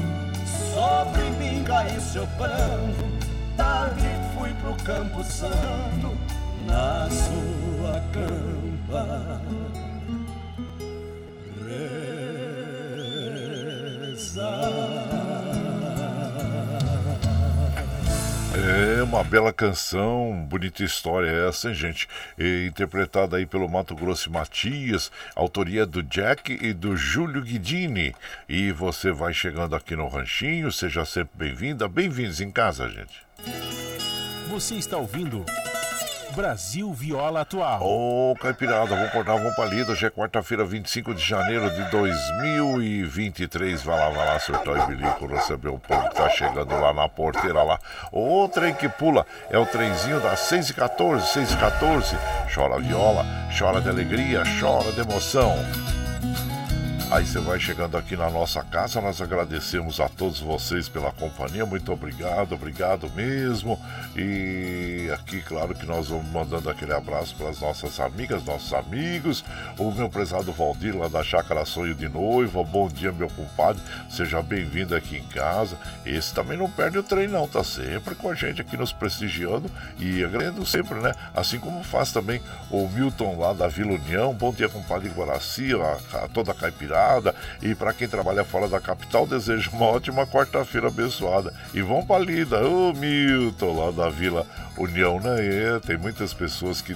sobre mim caiu seu pranto. Tarde fui pro Campo Santo, na sua campa. Rezar. É uma bela canção, bonita história essa, hein, gente? E, interpretada aí pelo Mato Grosso Matias, autoria do Jack e do Júlio Guidini. E você vai chegando aqui no Ranchinho, seja sempre bem-vinda, bem-vindos em casa, gente. Você está ouvindo Brasil Viola Atual. Ô, Caipirada, vamos cortar, vamos pra lida. Hoje é quarta-feira, 25 de janeiro de 2023. Vai lá, vai lá, surtou e bilico, receber o povo que tá chegando lá na porteira lá. O trem que pula é o trenzinho das 6 e 14, 6 e 14. Chora viola, chora de alegria, chora de emoção. Aí você vai chegando aqui na nossa casa, nós agradecemos a todos vocês pela companhia, muito obrigado, obrigado mesmo. E aqui, claro que nós vamos mandando aquele abraço para as nossas amigas, nossos amigos. O meu prezado Valdir, lá da Chácara Sonho de Noiva, bom dia, meu compadre, seja bem-vindo aqui em casa. Esse também não perde o trem, não, tá sempre com a gente aqui nos prestigiando e agradecendo sempre, né? Assim como faz também o Milton lá da Vila União, bom dia, compadre Guaraci, a, toda a e para quem trabalha fora da capital, desejo uma ótima quarta-feira abençoada. E vão para lida, ô Milton, lá da Vila União? É, tem muitas pessoas que,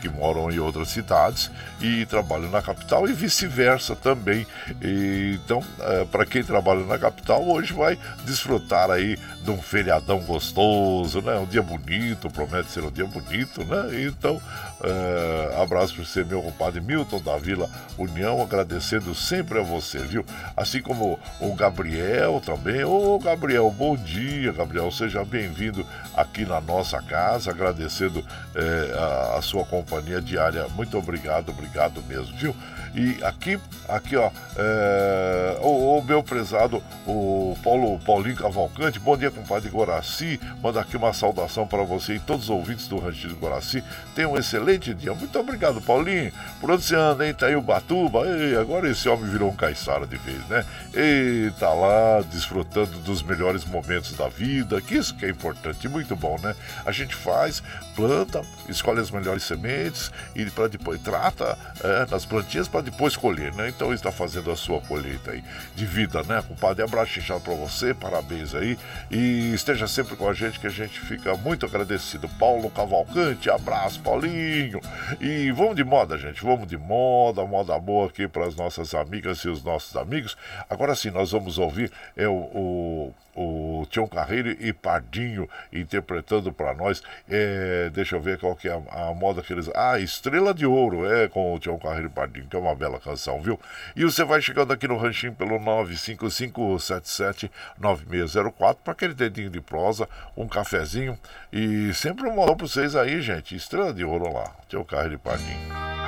que moram em outras cidades e trabalham na capital e vice-versa também. E, então, é, para quem trabalha na capital, hoje vai desfrutar aí de um feriadão gostoso, né? Um dia bonito, promete ser um dia bonito, né? Então, é, abraço para você, meu compadre Milton da Vila União, agradecendo sempre a você, viu? Assim como o Gabriel também. Ô, Gabriel, bom dia, Gabriel, seja bem-vindo aqui na nossa casa, agradecendo é, a, a sua companhia diária. Muito obrigado, obrigado mesmo, viu? E aqui, aqui ó, é, o, o, meu prezado, o Paulo Paulinho Cavalcante, bom dia, compadre Guaraci. Manda aqui uma saudação para você e todos os ouvintes do Rancho de Guaraci. Tenha um excelente dia. Muito obrigado, Paulinho. Por onde você anda, hein? Tá aí o Batuba. Ei, agora esse homem virou um caiçara de vez, né? E tá lá desfrutando dos melhores momentos da vida, que isso que é importante, muito bom, né? A gente faz, planta, escolhe as melhores sementes e para depois trata é, nas plantinhas para depois colher, né? Então está fazendo a sua colheita aí de vida, né, compadre? Abraço inchado para você, parabéns aí e esteja sempre com a gente que a gente fica muito agradecido. Paulo Cavalcante, abraço, Paulinho. E vamos de moda, gente, vamos de moda, moda boa aqui para as nossas amigas e os nossos amigos. Agora sim, nós vamos ouvir é o, o o Tião Carreiro e Pardinho interpretando para nós. É, deixa eu ver qual que é a, a, moda que eles. Ah, Estrela de Ouro, é com o Tião Carreiro e Pardinho, que é uma bela canção, viu? E você vai chegando aqui no Ranchinho pelo 955779604 para aquele dedinho de prosa, um cafezinho e sempre um modão para vocês aí, gente. Estrela de Ouro lá, Tião Carreiro e Pardinho.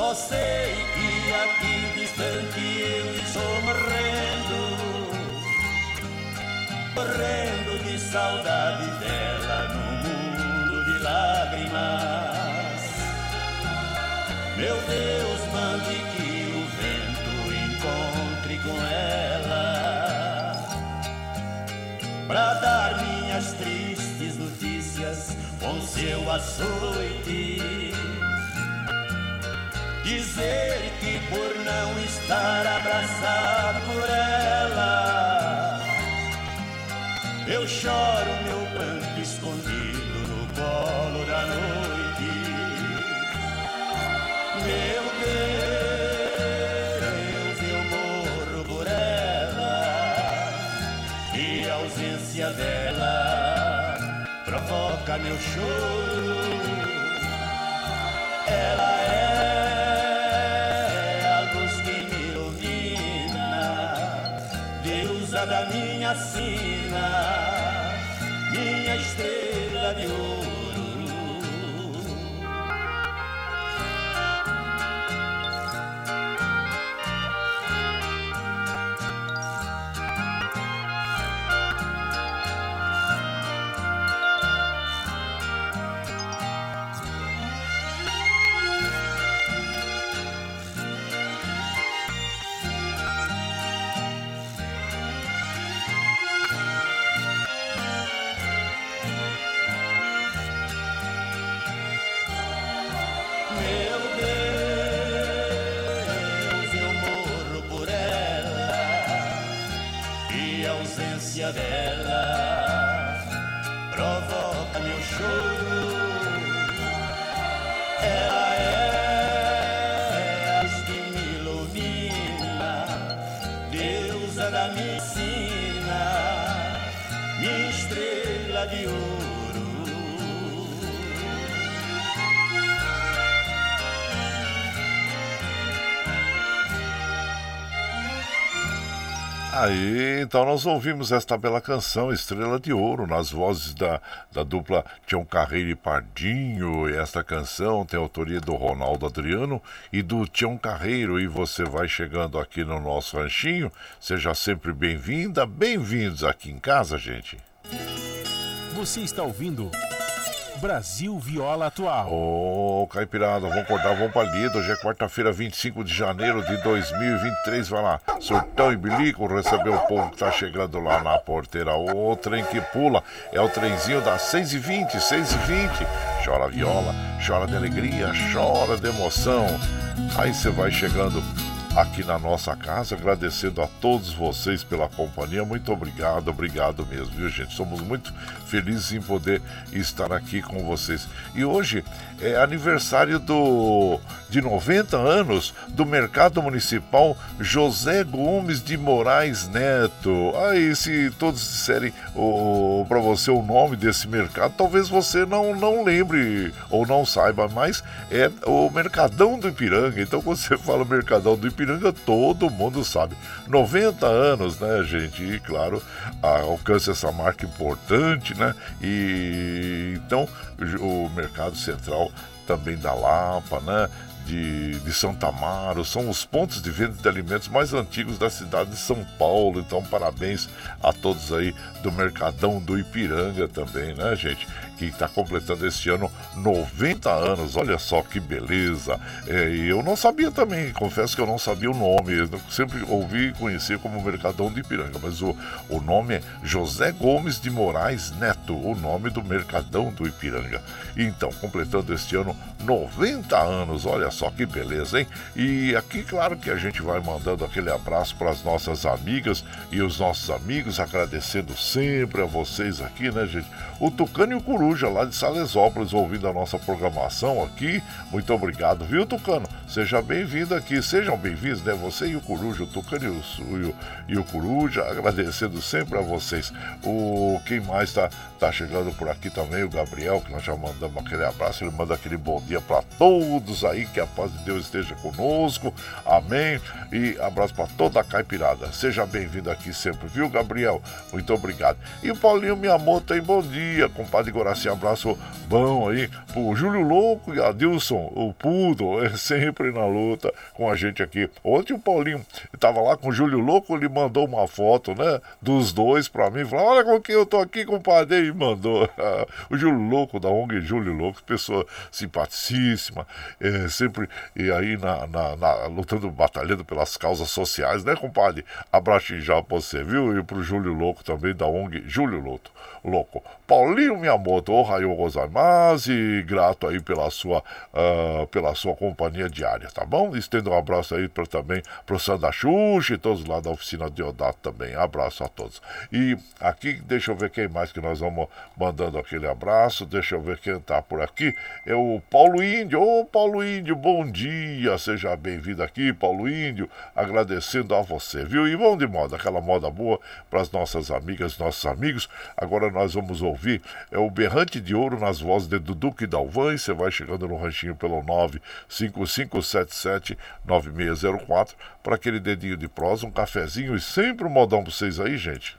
Só sei que aqui distante eu estou morrendo morrendo de saudade dela no mundo de lágrimas. Meu Deus, mande que o vento encontre com ela para dar minhas tristes notícias com seu açoite. Dizer que por não estar abraçado por ela, eu choro meu pranto escondido no colo da noite. Meu Deus, eu morro por ela e a ausência dela provoca meu choro. Aí, então nós ouvimos esta bela canção, Estrela de Ouro, nas vozes da, da dupla Tião Carreiro e Pardinho. E esta canção tem autoria do Ronaldo Adriano e do Tião Carreiro. E você vai chegando aqui no nosso ranchinho. Seja sempre bem-vinda, bem-vindos aqui em casa, gente. Você está ouvindo Brasil Viola Atual. Ô, Caipirada, vamos acordar, vamos pra lida. Hoje é quarta-feira, 25 de janeiro de 2023. Vai lá, surtão e bilico, receber o povo que tá chegando lá na porteira. O trem que pula é o trenzinho das 6h20, 6h20. Chora viola, chora de alegria, chora de emoção. Aí você vai chegando aqui na nossa casa, agradecendo a todos vocês pela companhia. Muito obrigado, obrigado mesmo, viu, gente? Somos muito felizes em poder estar aqui com vocês. E hoje é aniversário do de 90 anos do Mercado Municipal José Gomes de Moraes Neto. Aí, se todos disserem para você o nome desse mercado, talvez você não, não lembre ou não saiba, mas é o Mercadão do Ipiranga. Então, quando você fala Mercadão do Ipiranga, todo mundo sabe. 90 anos, né, gente? E claro, alcança essa marca importante, né? E então o Mercado Central também da Lapa, né? De, de Santa Amaro, são os pontos de venda de alimentos mais antigos da cidade de São Paulo. Então, parabéns a todos aí do Mercadão do Ipiranga também, né, gente? Que está completando este ano 90 anos. Olha só que beleza! É, eu não sabia também, confesso que eu não sabia o nome. Eu sempre ouvi e conhecia como Mercadão do Ipiranga, mas o, o nome é José Gomes de Moraes Neto, o nome do Mercadão do Ipiranga. Então, completando este ano 90 anos, olha só que beleza, hein? E aqui, claro que a gente vai mandando aquele abraço para as nossas amigas e os nossos amigos, agradecendo sempre a vocês aqui, né, gente? O Tucano e o Coruja, lá de Salesópolis, ouvindo a nossa programação aqui. Muito obrigado, viu, Tucano? Seja bem-vindo aqui, sejam bem-vindos, né? Você e o Coruja, o Tucano e o, e o, e o Coruja, agradecendo sempre a vocês. O quem mais tá, tá chegando por aqui também, o Gabriel, que nós já mandamos aquele abraço, ele manda aquele bom dia para todos aí que que a paz de Deus esteja conosco. Amém. E abraço para toda a caipirada. Seja bem-vindo aqui sempre, viu, Gabriel? Muito obrigado. E o Paulinho Miyamoto aí, bom dia, compadre Goraci. Abraço bom aí pro Júlio Louco e Adilson, o Pudo, é sempre na luta com a gente aqui. Ontem o Paulinho estava lá com o Júlio Louco, ele mandou uma foto, né, dos dois para mim. Falou: Olha com quem eu tô aqui, compadre. E mandou o Júlio Louco da ONG Júlio Louco, pessoa simpaticíssima, é, sempre e aí na, na, na, lutando, batalhando pelas causas sociais, né, compadre? Abraço já pra você, viu? E pro Júlio Louco também da ONG Júlio Louco. Louco. Paulinho Miyamoto, Ohayou gozaimasu e grato aí pela sua, uh, pela sua companhia diária, tá bom? Estendo um abraço aí pra, também pro Sandra Xuxa e todos lá da oficina de Odato também. Abraço a todos. E aqui, deixa eu ver quem mais que nós vamos mandando aquele abraço. Deixa eu ver quem tá por aqui. É o Paulo Índio. Ô, Paulo Índio, bom dia. Seja bem-vindo aqui, Paulo Índio. Agradecendo a você, viu? E vamos de moda, aquela moda boa para as nossas amigas, nossos amigos. Agora nós vamos ouvir é o Berrante de Ouro nas vozes de Duduque Dalvan. E você vai chegando no ranchinho pelo 955779604 para aquele dedinho de prosa, um cafezinho e sempre um modão para vocês aí, gente.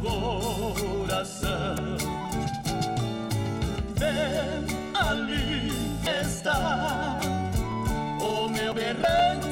coração. Vem, ali está o meu berrante.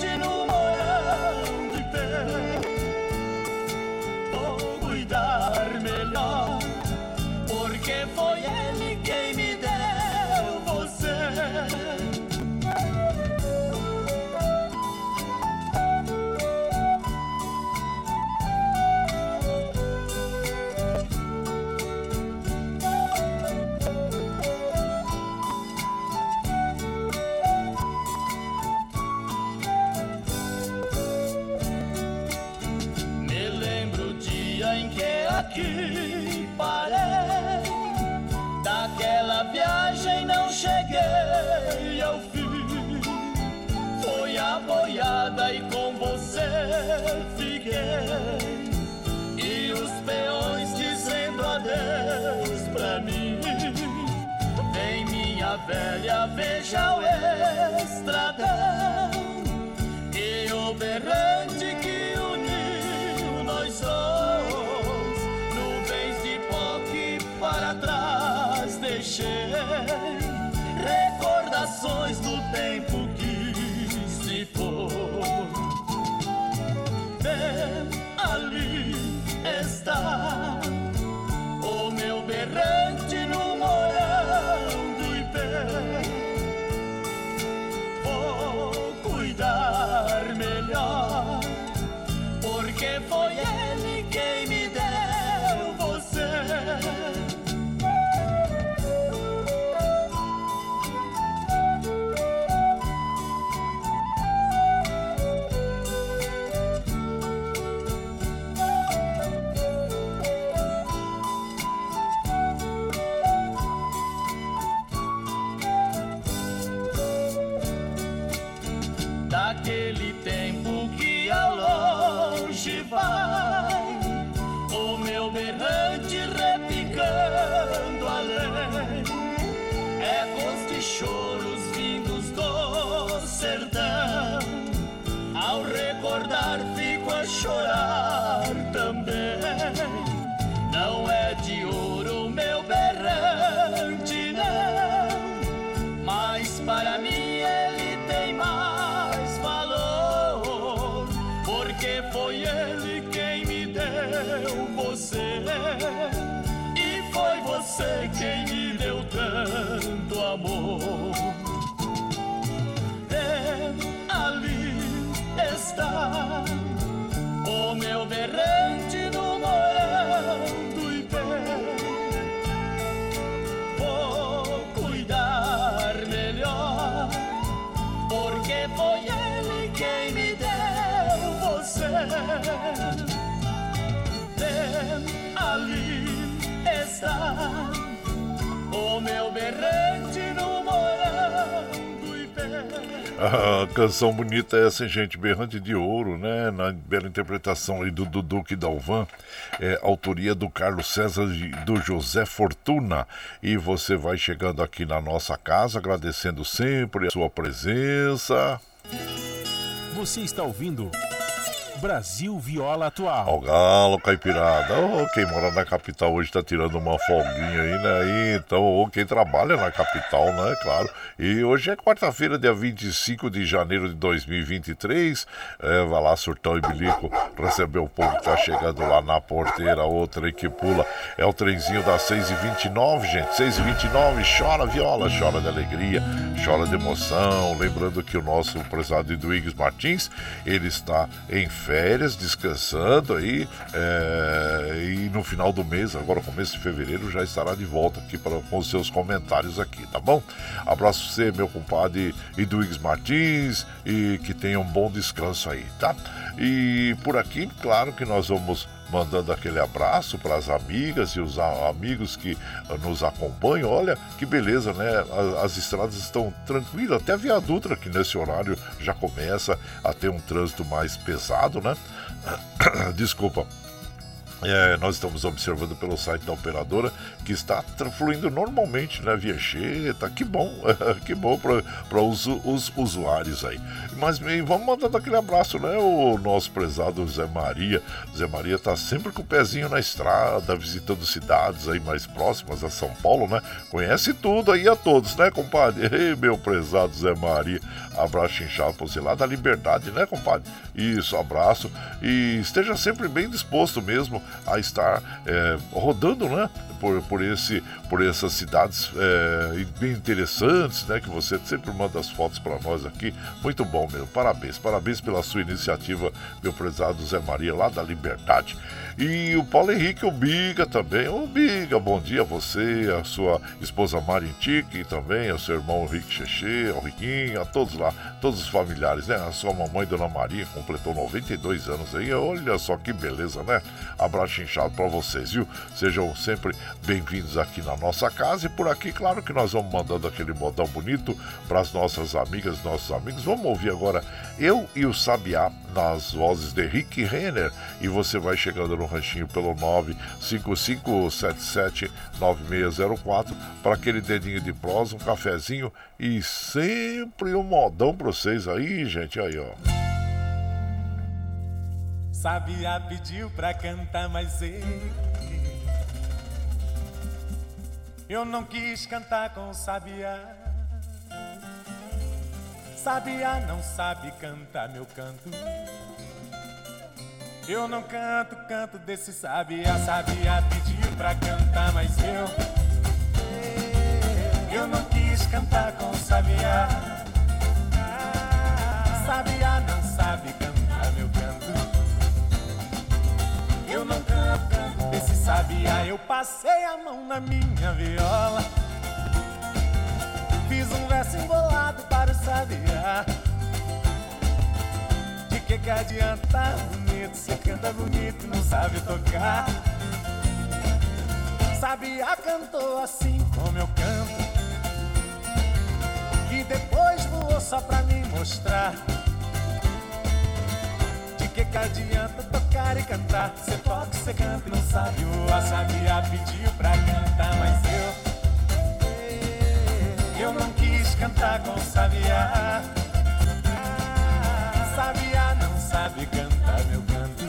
velha veja o estradão e o berrante que uniu nós dois. No de de poque para trás deixei recordações. Fico está o meu berrante no morão do Ipê. Ah, canção bonita essa, hein, gente? Berrante de Ouro, né? Na bela interpretação aí do Duque Dalvan. É, autoria do Carlos César e do José Fortuna. E você vai chegando aqui na nossa casa, agradecendo sempre a sua presença. Você está ouvindo Brasil Viola Atual. Ao galo, caipirada. Oh, quem mora na capital hoje tá tirando uma folguinha aí, né? Então, oh, quem trabalha na capital, né? Claro. E hoje é quarta-feira, dia 25 de janeiro de 2023. É, vai lá, surtão e bilico, receber o povo que tá chegando lá na porteira. Outra aí que pula. É o trenzinho das 6h29, gente. 6h29, chora viola, chora de alegria, chora de emoção. Lembrando que o nosso prezado Eduígues Martins, ele está em férias, descansando aí. é, e no final do mês, agora começo de fevereiro, já estará de volta aqui para, com os seus comentários aqui, tá bom? Abraço você, meu compadre Eduígues Martins, e que tenha um bom descanso aí, tá? E por aqui, claro que nós vamos mandando aquele abraço para as amigas e os amigos que ah, nos acompanham. Olha que beleza, né? A- As, estradas estão tranquilas, até a Via Dutra que nesse horário já começa a ter um trânsito mais pesado, né? Desculpa. É, nós estamos observando pelo site da operadora que está fluindo normalmente na Via Cheta. Que bom, que bom para os, os usuários aí. Mas bem, vamos mandando aquele abraço, né? O nosso prezado Zé Maria. Zé Maria tá sempre com o pezinho na estrada, visitando cidades aí mais próximas a São Paulo, né? Conhece tudo aí a todos, né, compadre? Ei, meu prezado Zé Maria. Abraço inchado pra você lá da Liberdade, né, compadre? Isso, abraço. E esteja sempre bem disposto mesmo a estar é, rodando, né? Por, por, esse, por essas cidades é, bem interessantes, né? Que você sempre manda as fotos para nós aqui. Muito bom mesmo. Parabéns, parabéns pela sua iniciativa, meu prezado Zé Maria, lá da Liberdade. E o Paulo Henrique, o Biga também. Ô Biga, bom dia a você, a sua esposa Marintique também, ao seu irmão Henrique Xexê, ao Riquinho, a todos lá, todos os familiares, né? A sua mamãe, Dona Maria, completou 92 anos aí. Olha só que beleza, né? Abraço inchado para vocês, viu? Sejam sempre bem-vindos aqui na nossa casa e por aqui, claro que nós vamos mandando aquele modão bonito para as nossas amigas, nossos amigos. Vamos ouvir agora Eu e o Sabiá nas vozes de Rick Renner e você vai chegando no ranchinho pelo 955779604 para aquele dedinho de prosa, um cafezinho e sempre um modão para vocês aí, gente. Aí, ó. Sabia pediu pra cantar, mas ele. Eu não quis cantar com o Sabiá. Sabiá não sabe cantar meu canto. Eu não canto, canto desse Sabiá. Sabiá pediu pra cantar, mas eu. Eu não quis cantar com o Sabiá. Sabiá não sabe cantar meu canto. Eu não canto, canto desse sabiá. Eu passei a mão na minha viola. Fiz um verso embolado para o sabiá. Que que adianta bonito? Você canta bonito e não sabe tocar. Sabiá cantou assim como eu canto. E depois voou só pra me mostrar. De que que adianta tocar e cantar? Cê toca, cê canta e não sabe o A Sabia pediu pra cantar, mas eu Eu não quis cantar com o Sabiá Sabiá não sabe cantar meu canto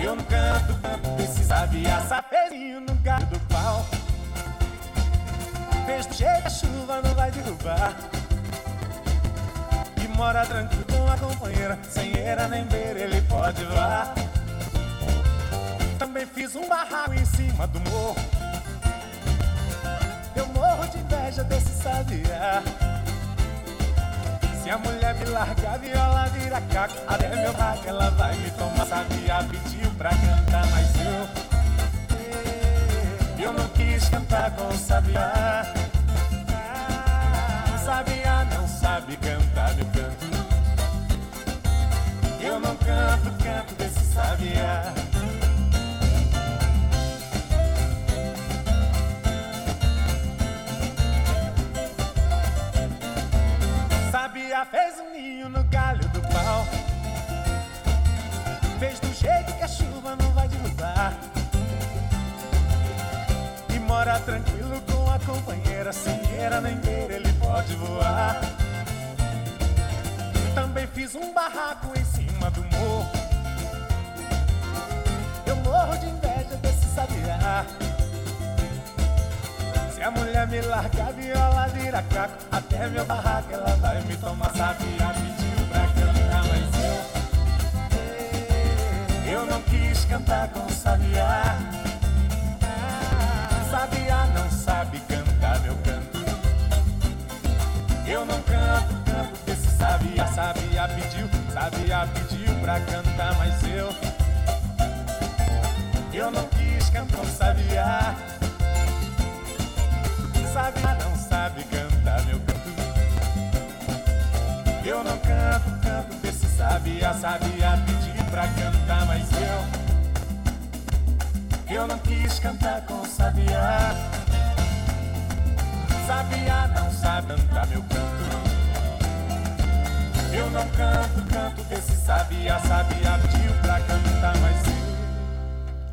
Eu não canto, canto desse Sabiá Safezinho no galho do pau Fez do jeito a chuva não vai derrubar e mora tranquilo com a companheira Sem eira nem beira ele pode voar Também fiz um barraco em cima do morro. Eu morro de inveja desse sabiá. Se a mulher me largar, a viola vira caco. Até meu raco, ela vai me tomar. Sabiá pediu pra cantar, mas eu. Eu não quis cantar com sabiá. Sabiá não sabe cantar meu canto. Eu não canto, canto desse sabiá. No galho do pau. Fez do jeito que a chuva não vai derrubar. E mora tranquilo com a companheira. Sem queira nem queira, ele pode voar. Também fiz um barraco em cima do morro. Eu morro de inveja desse sabiá. Se a mulher me largar, a viola vira caco. Até meu barraco ela vai me tomar. Sabia, pediu pra eu. Não quis cantar com sabiá. Sabiá não sabe cantar meu canto. Eu não canto, canto desse sabiá. Sabiá pediu, sabiá pediu pra cantar, mas eu. Eu não quis cantar com sabiá. Sabiá não sabe cantar meu canto. Eu não canto, canto desse sabiá. Sabiá pediu pra cantar, mas eu. Eu não quis cantar com sabiá. Sabiá não sabe cantar meu canto. Eu não canto, canto desse sabiá. Sabiá pediu pra cantar, mas eu.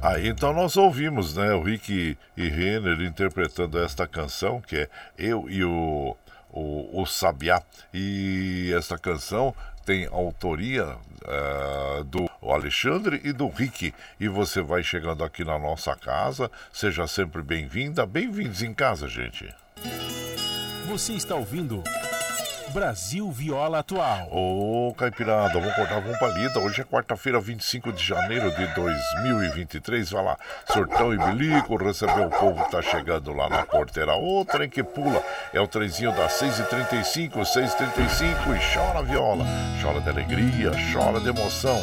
Aí então nós ouvimos, né, o Rick e Renner interpretando esta canção, que é Eu e o, o, o Sabiá. E esta canção tem autoria uh, do Alexandre e do Rick. E você vai chegando aqui na nossa casa, seja sempre bem-vinda. Bem-vindos em casa, gente. Você está ouvindo Brasil Viola Atual. Ô, Caipirada, vamos cortar uma palida. Hoje é quarta-feira, 25 de janeiro de 2023. Vai lá, Sortão e Bilico, receber o povo que tá chegando lá na porteira. O trem que pula é o trenzinho das 6h35, 6h35 e chora viola. Chora de alegria, chora de emoção.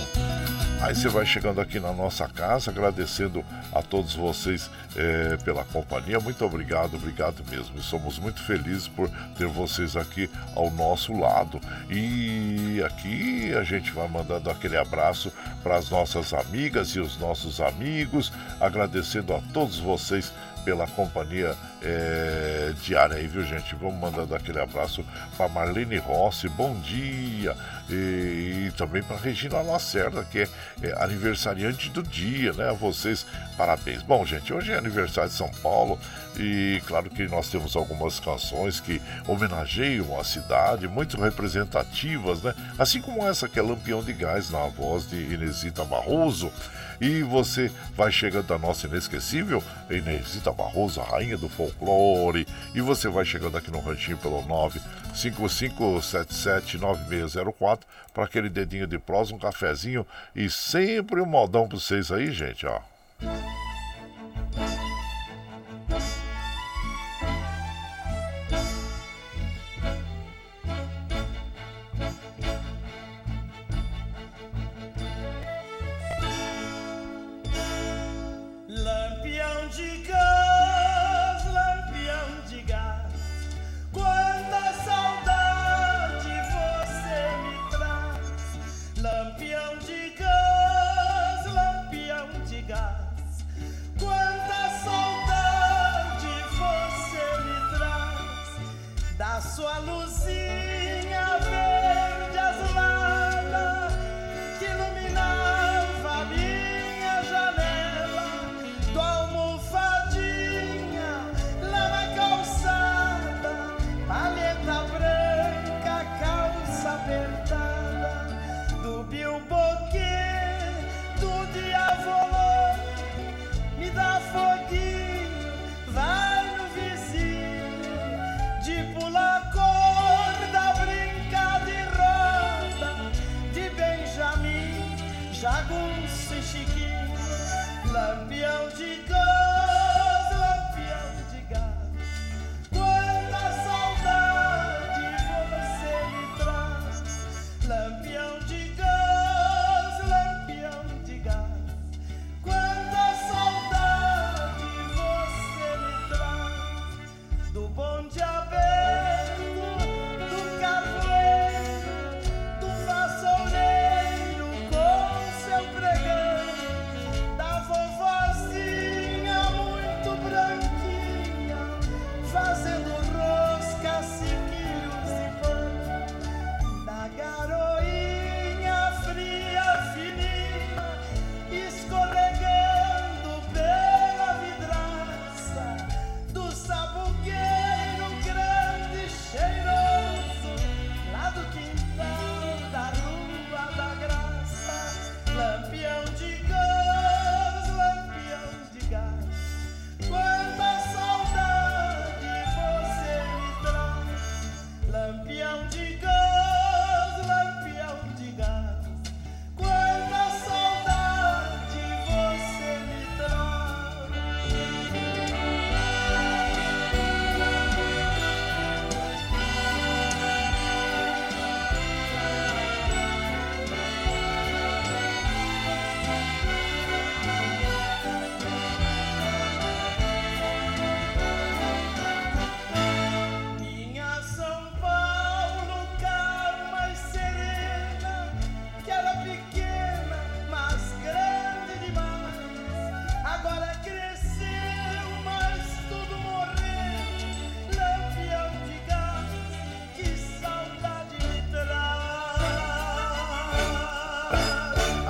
Aí você vai chegando aqui na nossa casa, agradecendo a todos vocês é, pela companhia. Muito obrigado, obrigado mesmo. Somos muito felizes por ter vocês aqui ao nosso lado. E aqui a gente vai mandando aquele abraço para as nossas amigas e os nossos amigos, agradecendo a todos vocês pela companhia é, diária aí, viu gente? Vamos mandando aquele abraço para Marlene Rossi, bom dia! E, e também para Regina Lacerda, que é, é, aniversariante do dia, né? A vocês, parabéns. Bom, gente, hoje é aniversário de São Paulo e claro que nós temos algumas canções que homenageiam a cidade, muito representativas, né? Assim como essa que é Lampião de Gás, na voz de Inesita Barroso. E você vai chegando a nossa inesquecível Inesita Barroso, a rainha do folclore. E você vai chegando aqui no ranchinho pelo 955779604 para aquele dedinho de prosa, um cafezinho e sempre um modão para vocês aí, gente, ó.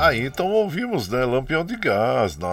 Aí então ouvimos, né, Lampião de Gás, na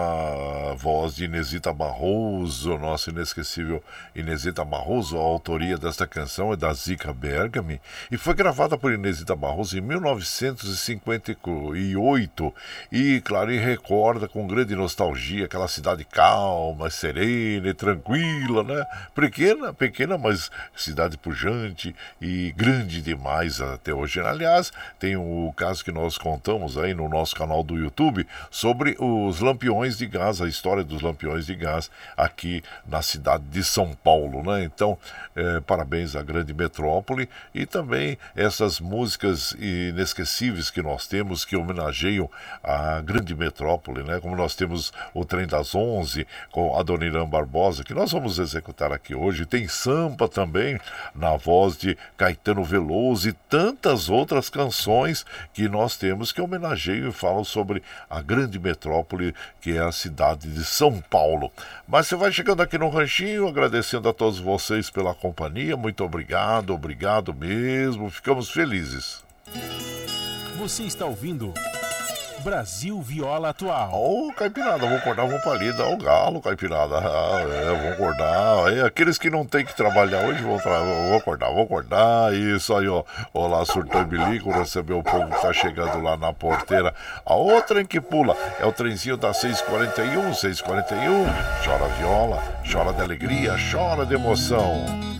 voz de Inesita Barroso, nossa inesquecível Inesita Barroso. A autoria desta canção é da Zica Bergami e foi gravada por Inesita Barroso em 1958. E, claro, e recorda com grande nostalgia aquela cidade calma, serena e tranquila, né? Pequena, pequena, mas cidade pujante e grande demais até hoje. Aliás, tem o caso que nós contamos aí no nosso canal do YouTube sobre os lampiões de gás, a história dos lampiões de gás aqui na cidade de São Paulo, né? Então, é, parabéns à grande metrópole e também essas músicas inesquecíveis que nós temos que homenageiam a grande metrópole, né? Como nós temos o Trem das Onze com a Dona Irã Barbosa, que nós vamos executar aqui hoje. Tem Sampa também, na voz de Caetano Veloso e tantas outras canções que nós temos que homenageiam e falam sobre a grande metrópole que é a cidade de São Paulo. Mas você vai chegando aqui no Ranchinho, agradecendo a todos vocês pela companhia. Muito obrigado, obrigado mesmo. Ficamos felizes. Você está ouvindo. Brasil Viola Atual. Ô, oh, Caipirada, vou acordar, vou palida. Ó, o galo, Caipirada. Ah, é, vou acordar. Aqueles que não tem que trabalhar hoje, vou, tra... vou acordar, vou acordar. Isso aí, ó. Olá, surtão bilico, receber o povo que tá chegando lá na porteira. A outra em que pula é o trenzinho da 641, 641. Chora viola, chora de alegria, chora de emoção.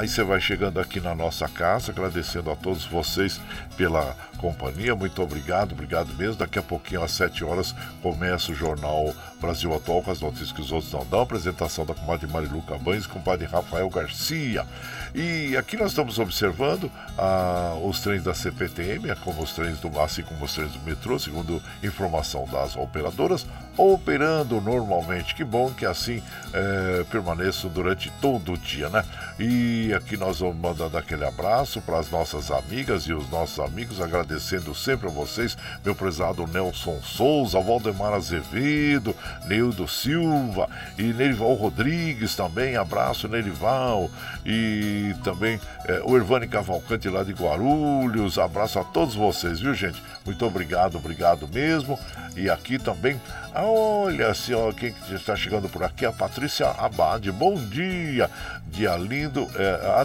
Aí você vai chegando aqui na nossa casa, agradecendo a todos vocês pela companhia. Muito obrigado, obrigado mesmo. Daqui a pouquinho, às 7 horas, começa o Jornal Brasil Atual com as notícias que os outros não dão. Apresentação da comadre Marilu Cabanes com o compadre Rafael Garcia. E aqui nós estamos observando ah, os trens da CPTM, como os trens do assim como os trens do metrô, segundo informação das operadoras, operando normalmente. Que bom que assim é, permaneçam durante todo o dia, né? E aqui nós vamos mandando aquele abraço para as nossas amigas e os nossos amigos, agradecendo sempre a vocês, meu prezado Nelson Souza, Valdemar Azevedo, Neudo Silva e Nerival Rodrigues também, abraço Nerival e também é, o Ervani Cavalcante lá de Guarulhos, abraço a todos vocês, viu gente? Muito obrigado, obrigado mesmo. E aqui também, olha assim, ó, quem está chegando por aqui? A Patrícia Abade. Bom dia, dia lindo. É,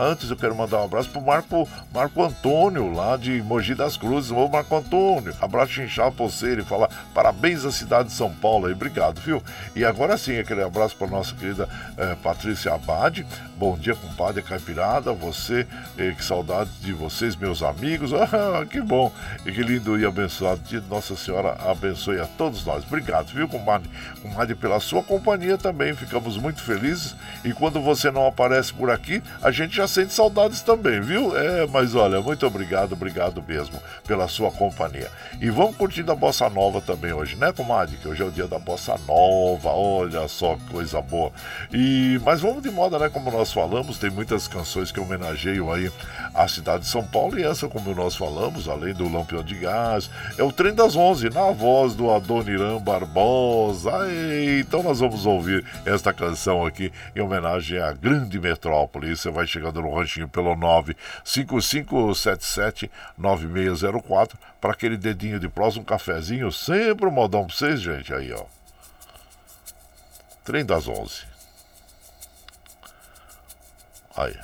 antes eu quero mandar um abraço pro Marco, Marco Antônio, lá de Mogi das Cruzes. Ô Marco Antônio, abraço inchado pra você. Ele fala parabéns à cidade de São Paulo aí, obrigado, viu? E agora sim, aquele abraço pra nossa querida eh, Patrícia Abade. Bom dia, compadre Caipirada. Você, eh, que saudade de vocês, meus amigos. Ah, que bom que lindo e abençoado dia. Nossa Senhora abençoe a todos nós. Obrigado, viu, comadre? Comadre, pela sua companhia também. Ficamos muito felizes. E quando você não aparece por aqui, a gente já sente saudades também, viu? É, mas olha, muito obrigado, obrigado mesmo pela sua companhia. E vamos curtindo a Bossa Nova também hoje, né, comadre? Que hoje é o dia da Bossa Nova. Olha só que coisa boa. E, mas vamos de moda, né? Como nós falamos, tem muitas canções que homenageiam aí a cidade de São Paulo. E essa, como nós falamos, além do Lampião de Gás, é o Trem das Onze, na voz do Adoniran Barbosa. Então nós vamos ouvir esta canção aqui em homenagem à grande metrópole. Você vai chegando no ranchinho pelo 955779604 para aquele dedinho de próximo, um cafezinho, sempre um modão para vocês, gente. Aí, ó. Trem das Onze. Aí.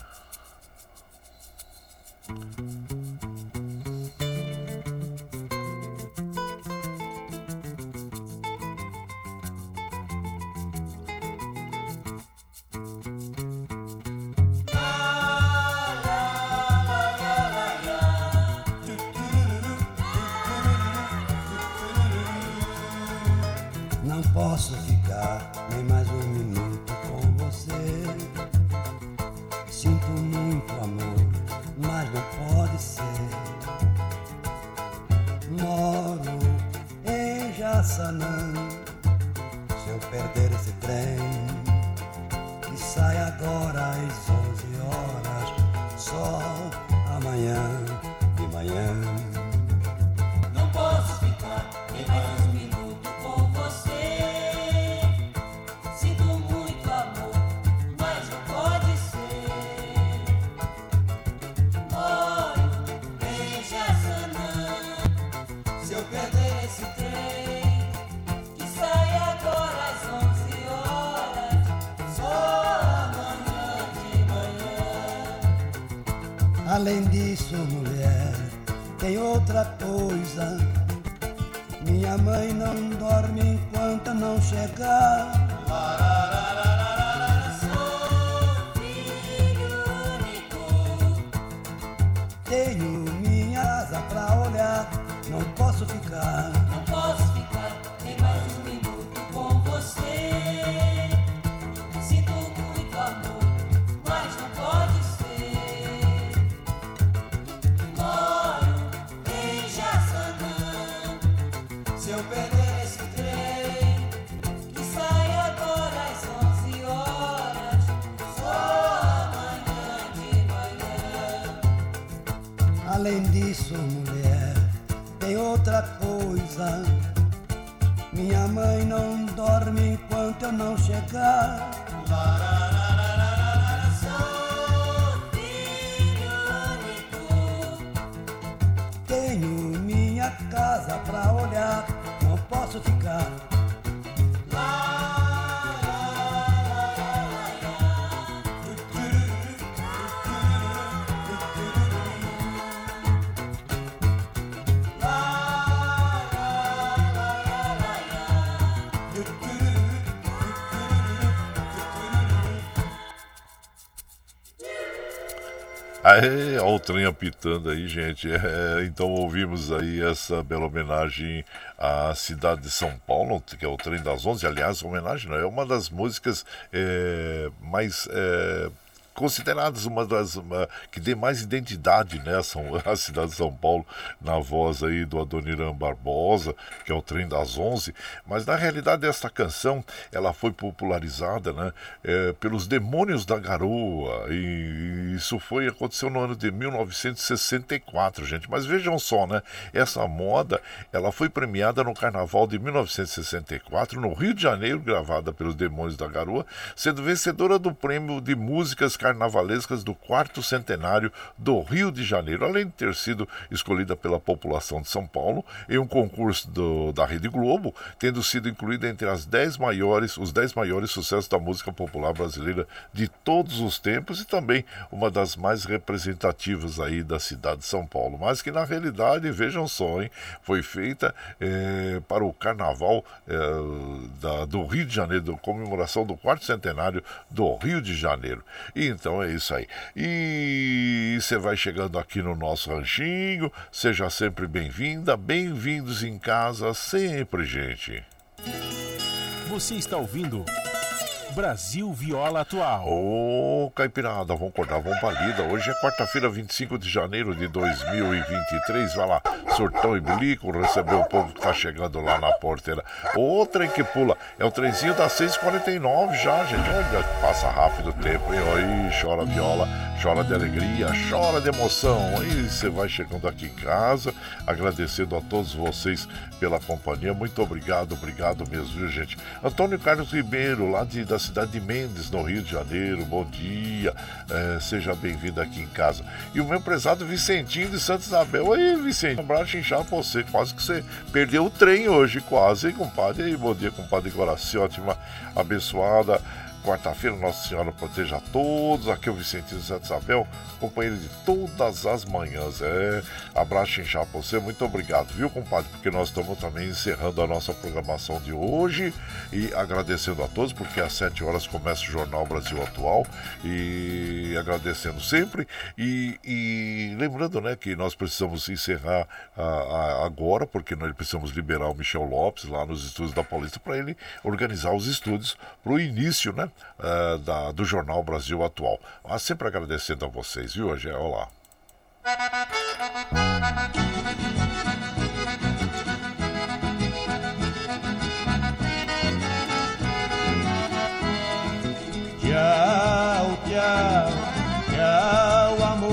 sugar. Aê, olha o trem apitando aí, gente. É, então ouvimos aí essa bela homenagem à cidade de São Paulo, que é o Trem das Onze. Aliás, homenagem não, é uma das músicas é, mais é, consideradas uma das uma, que dê mais identidade né, a cidade de São Paulo na voz aí do Adoniran Barbosa que é o trem das onze. Mas na realidade esta canção ela foi popularizada né é, pelos Demônios da Garoa. E isso foi aconteceu no ano de 1964 gente. Mas vejam só né essa moda ela foi premiada no Carnaval de 1964 no Rio de Janeiro gravada pelos Demônios da Garoa sendo vencedora do prêmio de músicas carnavalescas do quarto centenário do Rio de Janeiro, além de ter sido escolhida pela população de São Paulo em um concurso do, da Rede Globo, tendo sido incluída entre as dez maiores, os dez maiores sucessos da música popular brasileira de todos os tempos e também uma das mais representativas aí da cidade de São Paulo, mas que na realidade, vejam só, hein, foi feita é, para o Carnaval é, da, do Rio de Janeiro, comemoração do quarto centenário do Rio de Janeiro. E então é isso aí. E você vai chegando aqui no nosso ranchinho, seja sempre bem-vinda, bem-vindos em casa sempre, gente. Você está ouvindo Brasil Viola Atual. Ô, Caipirada, vamos acordar, vamos pra lida. Hoje é quarta-feira, 25 de janeiro de 2023. Vai lá, surtão e bilico, receber o povo que tá chegando lá na porteira. O trem que pula é o trenzinho das 6h49 já, gente. Olha, passa rápido o tempo, hein? Aí chora viola, chora de alegria, chora de emoção. Aí você vai chegando aqui em casa, agradecendo a todos vocês pela companhia. Muito obrigado, obrigado mesmo, viu, gente? Antônio Carlos Ribeiro, lá de, da cidade de Mendes, no Rio de Janeiro. Bom dia, é, seja bem-vindo aqui em casa. E o meu prezado Vicentinho de Santa Isabel. Aí, Vicente, abraço inchado pra você. Quase que você perdeu o trem hoje, quase, hein, compadre? E aí, bom dia, compadre Goraciotti, uma abençoada. Quarta-feira, Nossa Senhora proteja a todos. Aqui é o Vicentinho de Santa Isabel, companheiro de todas as manhãs. É, abraço inchado pra você. Muito obrigado, viu, compadre? Porque nós estamos também encerrando a nossa programação de hoje e agradecendo a todos, porque às 7 horas começa o Jornal Brasil Atual e agradecendo sempre e, e lembrando, né, que nós precisamos encerrar a- a- agora, porque nós precisamos liberar o Michel Lopes lá nos estúdios da Paulista para ele organizar os estúdios para o início, né, ah, da, do Jornal Brasil Atual. Mas sempre agradecendo a vocês, viu, Agé? Olá. Tchau, tchau, tchau, amor.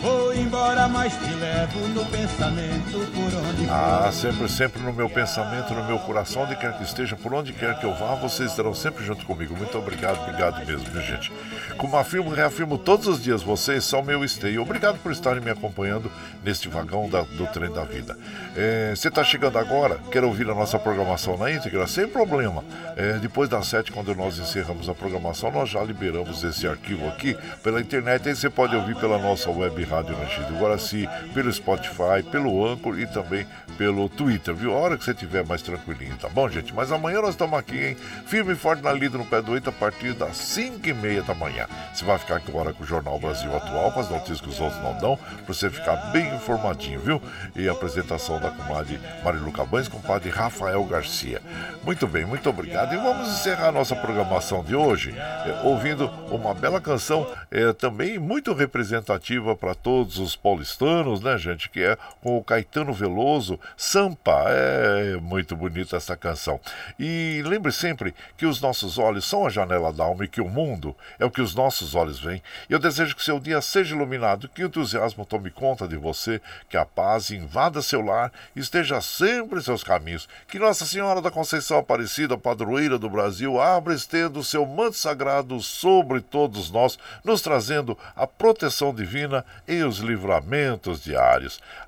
Vou embora, mas te levo no pensamento por onde Ah, for. sempre, sempre no meu pensamento, no meu coração, onde quer que esteja, por onde quer que eu vá, vocês estarão sempre junto comigo. Muito obrigado, obrigado mesmo, viu, gente? Como afirmo, reafirmo todos os dias, vocês são meu esteio. Obrigado por estarem me acompanhando neste vagão da- do trem da vida. É, Você está chegando agora, quer ouvir a nossa programação na íntegra? Sem problema. É, depois das sete, quando nós encerramos a programação, nós já liberamos esse arquivo aqui pela internet. Aí você pode ouvir pela nossa web rádio Ranchido Guaraci, pelo Spotify, pelo Anchor e também pelo Twitter, viu? A hora que você estiver mais tranquilinho, tá bom, gente? Mas amanhã nós estamos aqui, hein? Firme e forte na lida no pé do 8 a partir das 5 e meia da manhã. Você vai ficar agora com o Jornal Brasil Atual, com as notícias que os outros não dão, pra você ficar bem informadinho, viu? E a apresentação da comadre Marilu Cabanes com o padre Rafael Garcia. Muito bem, muito obrigado. E vamos encerrar a nossa programação de hoje eh, ouvindo uma bela canção eh, também muito representativa para todos os paulistanos, né, gente? Que é com o Caetano Veloso, Sampa. É muito bonita essa canção. E lembre sempre que os nossos olhos são a janela da alma e que o mundo é o que os nossos olhos veem. Eu desejo que seu dia seja iluminado, que o entusiasmo tome conta de você, que a paz invada seu lar esteja sempre em seus caminhos. Que Nossa Senhora da Conceição Aparecida, padroeira do Brasil, abra estendo o seu manto sagrado sobre todos nós, nos trazendo a proteção divina e os livramentos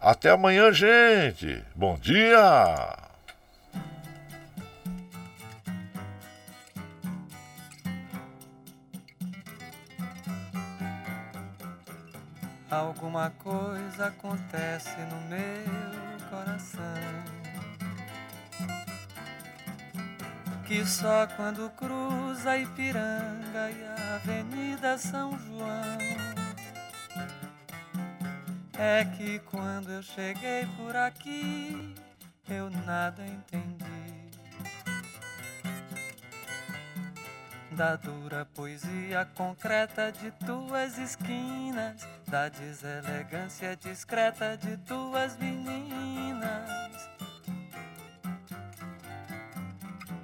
Até amanhã, gente! Bom dia! Alguma coisa acontece no meu coração Que só quando cruza Ipiranga e a Avenida São João É que quando eu cheguei por aqui eu nada entendi da dura poesia concreta de tuas esquinas, da deselegância discreta de tuas meninas.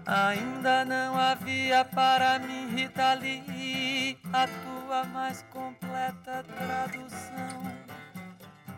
Ainda não havia para mim, Rita Lee, a tua mais completa tradução.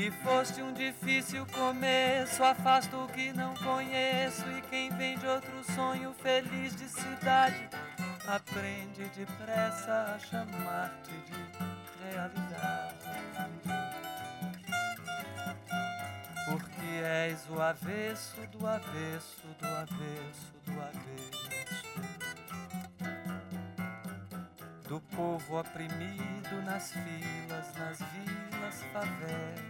E foste um difícil começo, afasto o que não conheço. E quem vem de outro sonho feliz de cidade, aprende depressa a chamar-te de realidade. Porque és o avesso do avesso do avesso do avesso. do povo oprimido nas filas, nas vilas, favelas,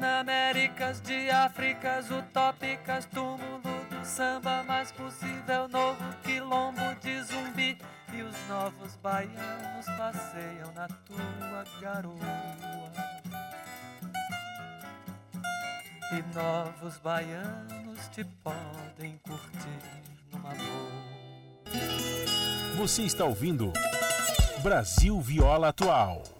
Panaméricas de Áfricas utópicas, túmulo do samba mais possível, novo quilombo de zumbi. E os novos baianos passeiam na tua garoa. E novos baianos te podem curtir numa boa. Você está ouvindo Brasil Viola Atual.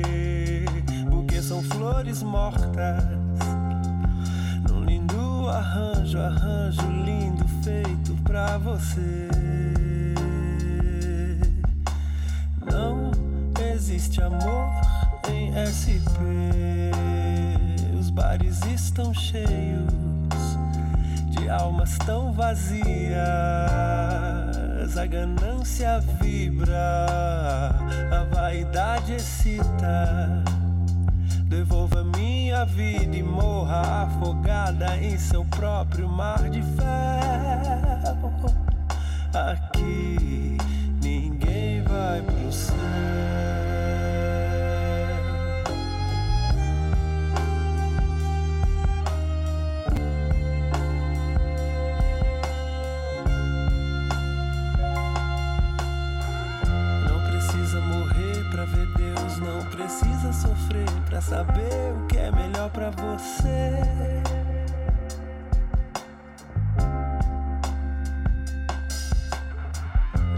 São flores mortas. Num lindo arranjo, arranjo lindo feito pra você. Não existe amor em SP bares estão cheios de almas tão vazias. A ganância vibra, a vaidade excita. Devolva minha vida e morra afogada em seu próprio mar de ferro. Aqui ninguém vai pro céu. Precisa sofrer pra saber o que é melhor pra você.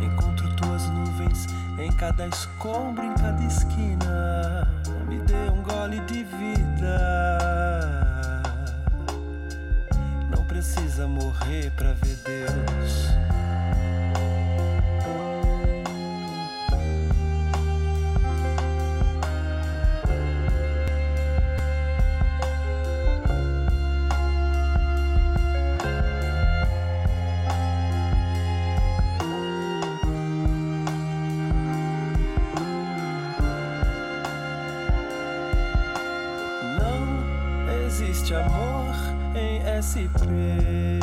Encontro tuas nuvens em cada escombro, em cada esquina. Me dê um gole de vida. SP, um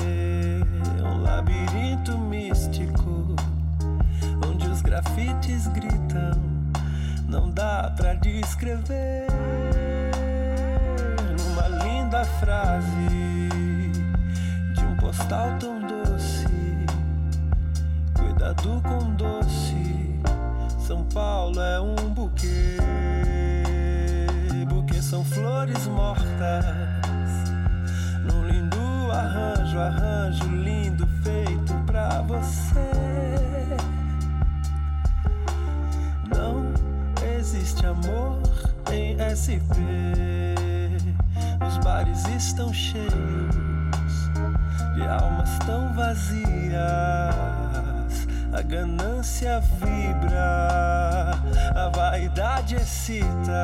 vaidade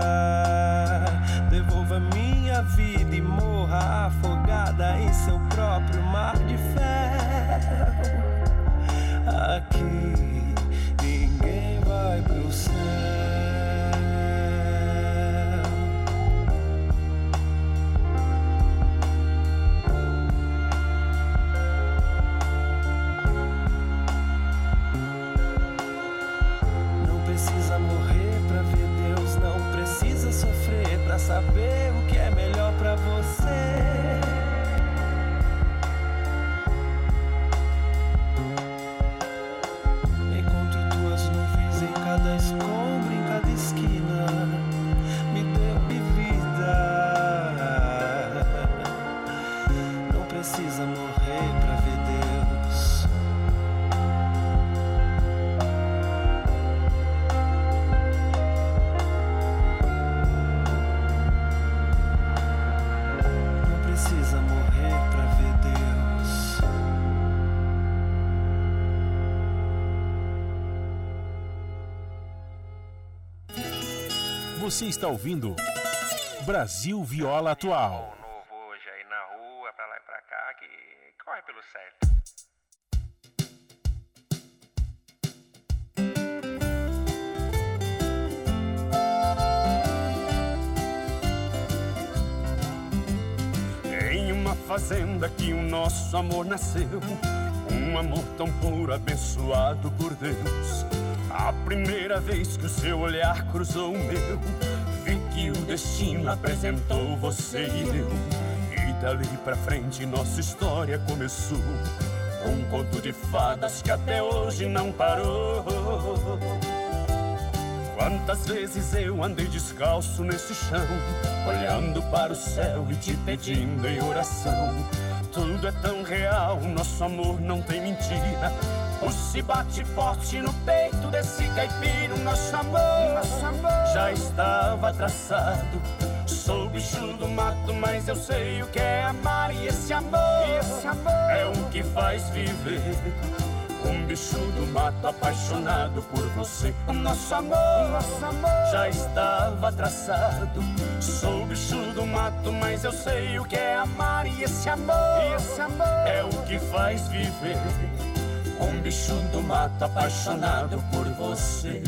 Você está ouvindo Brasil Viola Atual. novo hoje aí na rua, pra lá e pra cá, que corre pelo certo. Em uma fazenda que o nosso amor nasceu, um amor tão puro, abençoado por Deus. A primeira vez que o seu olhar cruzou o meu, vi que o destino apresentou você e eu. E dali pra frente nossa história começou. Um conto de fadas que até hoje não parou. Quantas vezes eu andei descalço nesse chão, olhando para o céu e te pedindo em oração. Tudo é tão real, nosso amor não tem mentira. O se bate forte no peito desse caipira, o nosso amor, nosso amor já estava traçado. Sou bicho do mato, mas eu sei o que é amar e esse amor, esse amor é o que faz viver. Um bicho do mato apaixonado por você. O nosso amor, nosso amor já estava traçado. Sou bicho do mato, mas eu sei o que é amar e esse amor, esse amor é o que faz viver. Um bicho do mato apaixonado por você.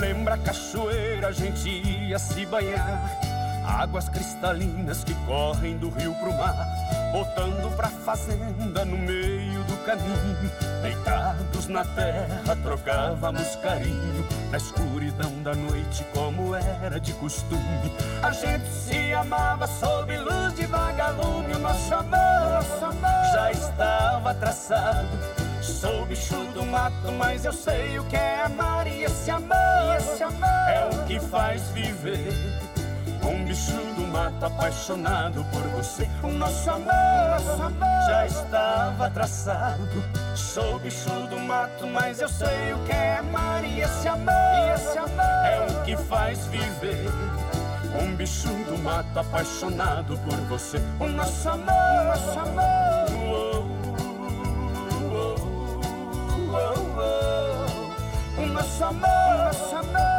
Lembra a cachoeira, a gente ia se banhar. Águas cristalinas que correm do rio pro mar, botando pra fazenda no meio do caminho. Deitados na terra, trocávamos carinho. Na escuridão da noite, como era de costume. A gente se amava sob luz de vagalume. O nosso amor, nosso amor já estava traçado. Sou bicho do mato, mas eu sei o que é amar e esse amor, esse amor é o que faz viver. Um bicho do mato apaixonado por você. O nosso amor, nosso amor já estava traçado. Sou bicho do mato, mas eu sei o que é amar e esse amor, esse amor é o que faz viver. Um bicho do mato apaixonado por você. O nosso amor, nosso amor. O nosso amor, nosso amor.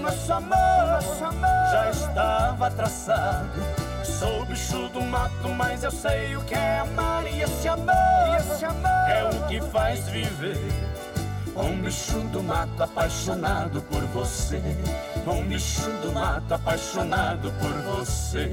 Nosso amor, nosso amor já estava traçado. Sou bicho do mato, mas eu sei o que é amar e esse amor, esse amor é o que faz viver. Um bicho do mato apaixonado por você. Um bicho do mato apaixonado por você.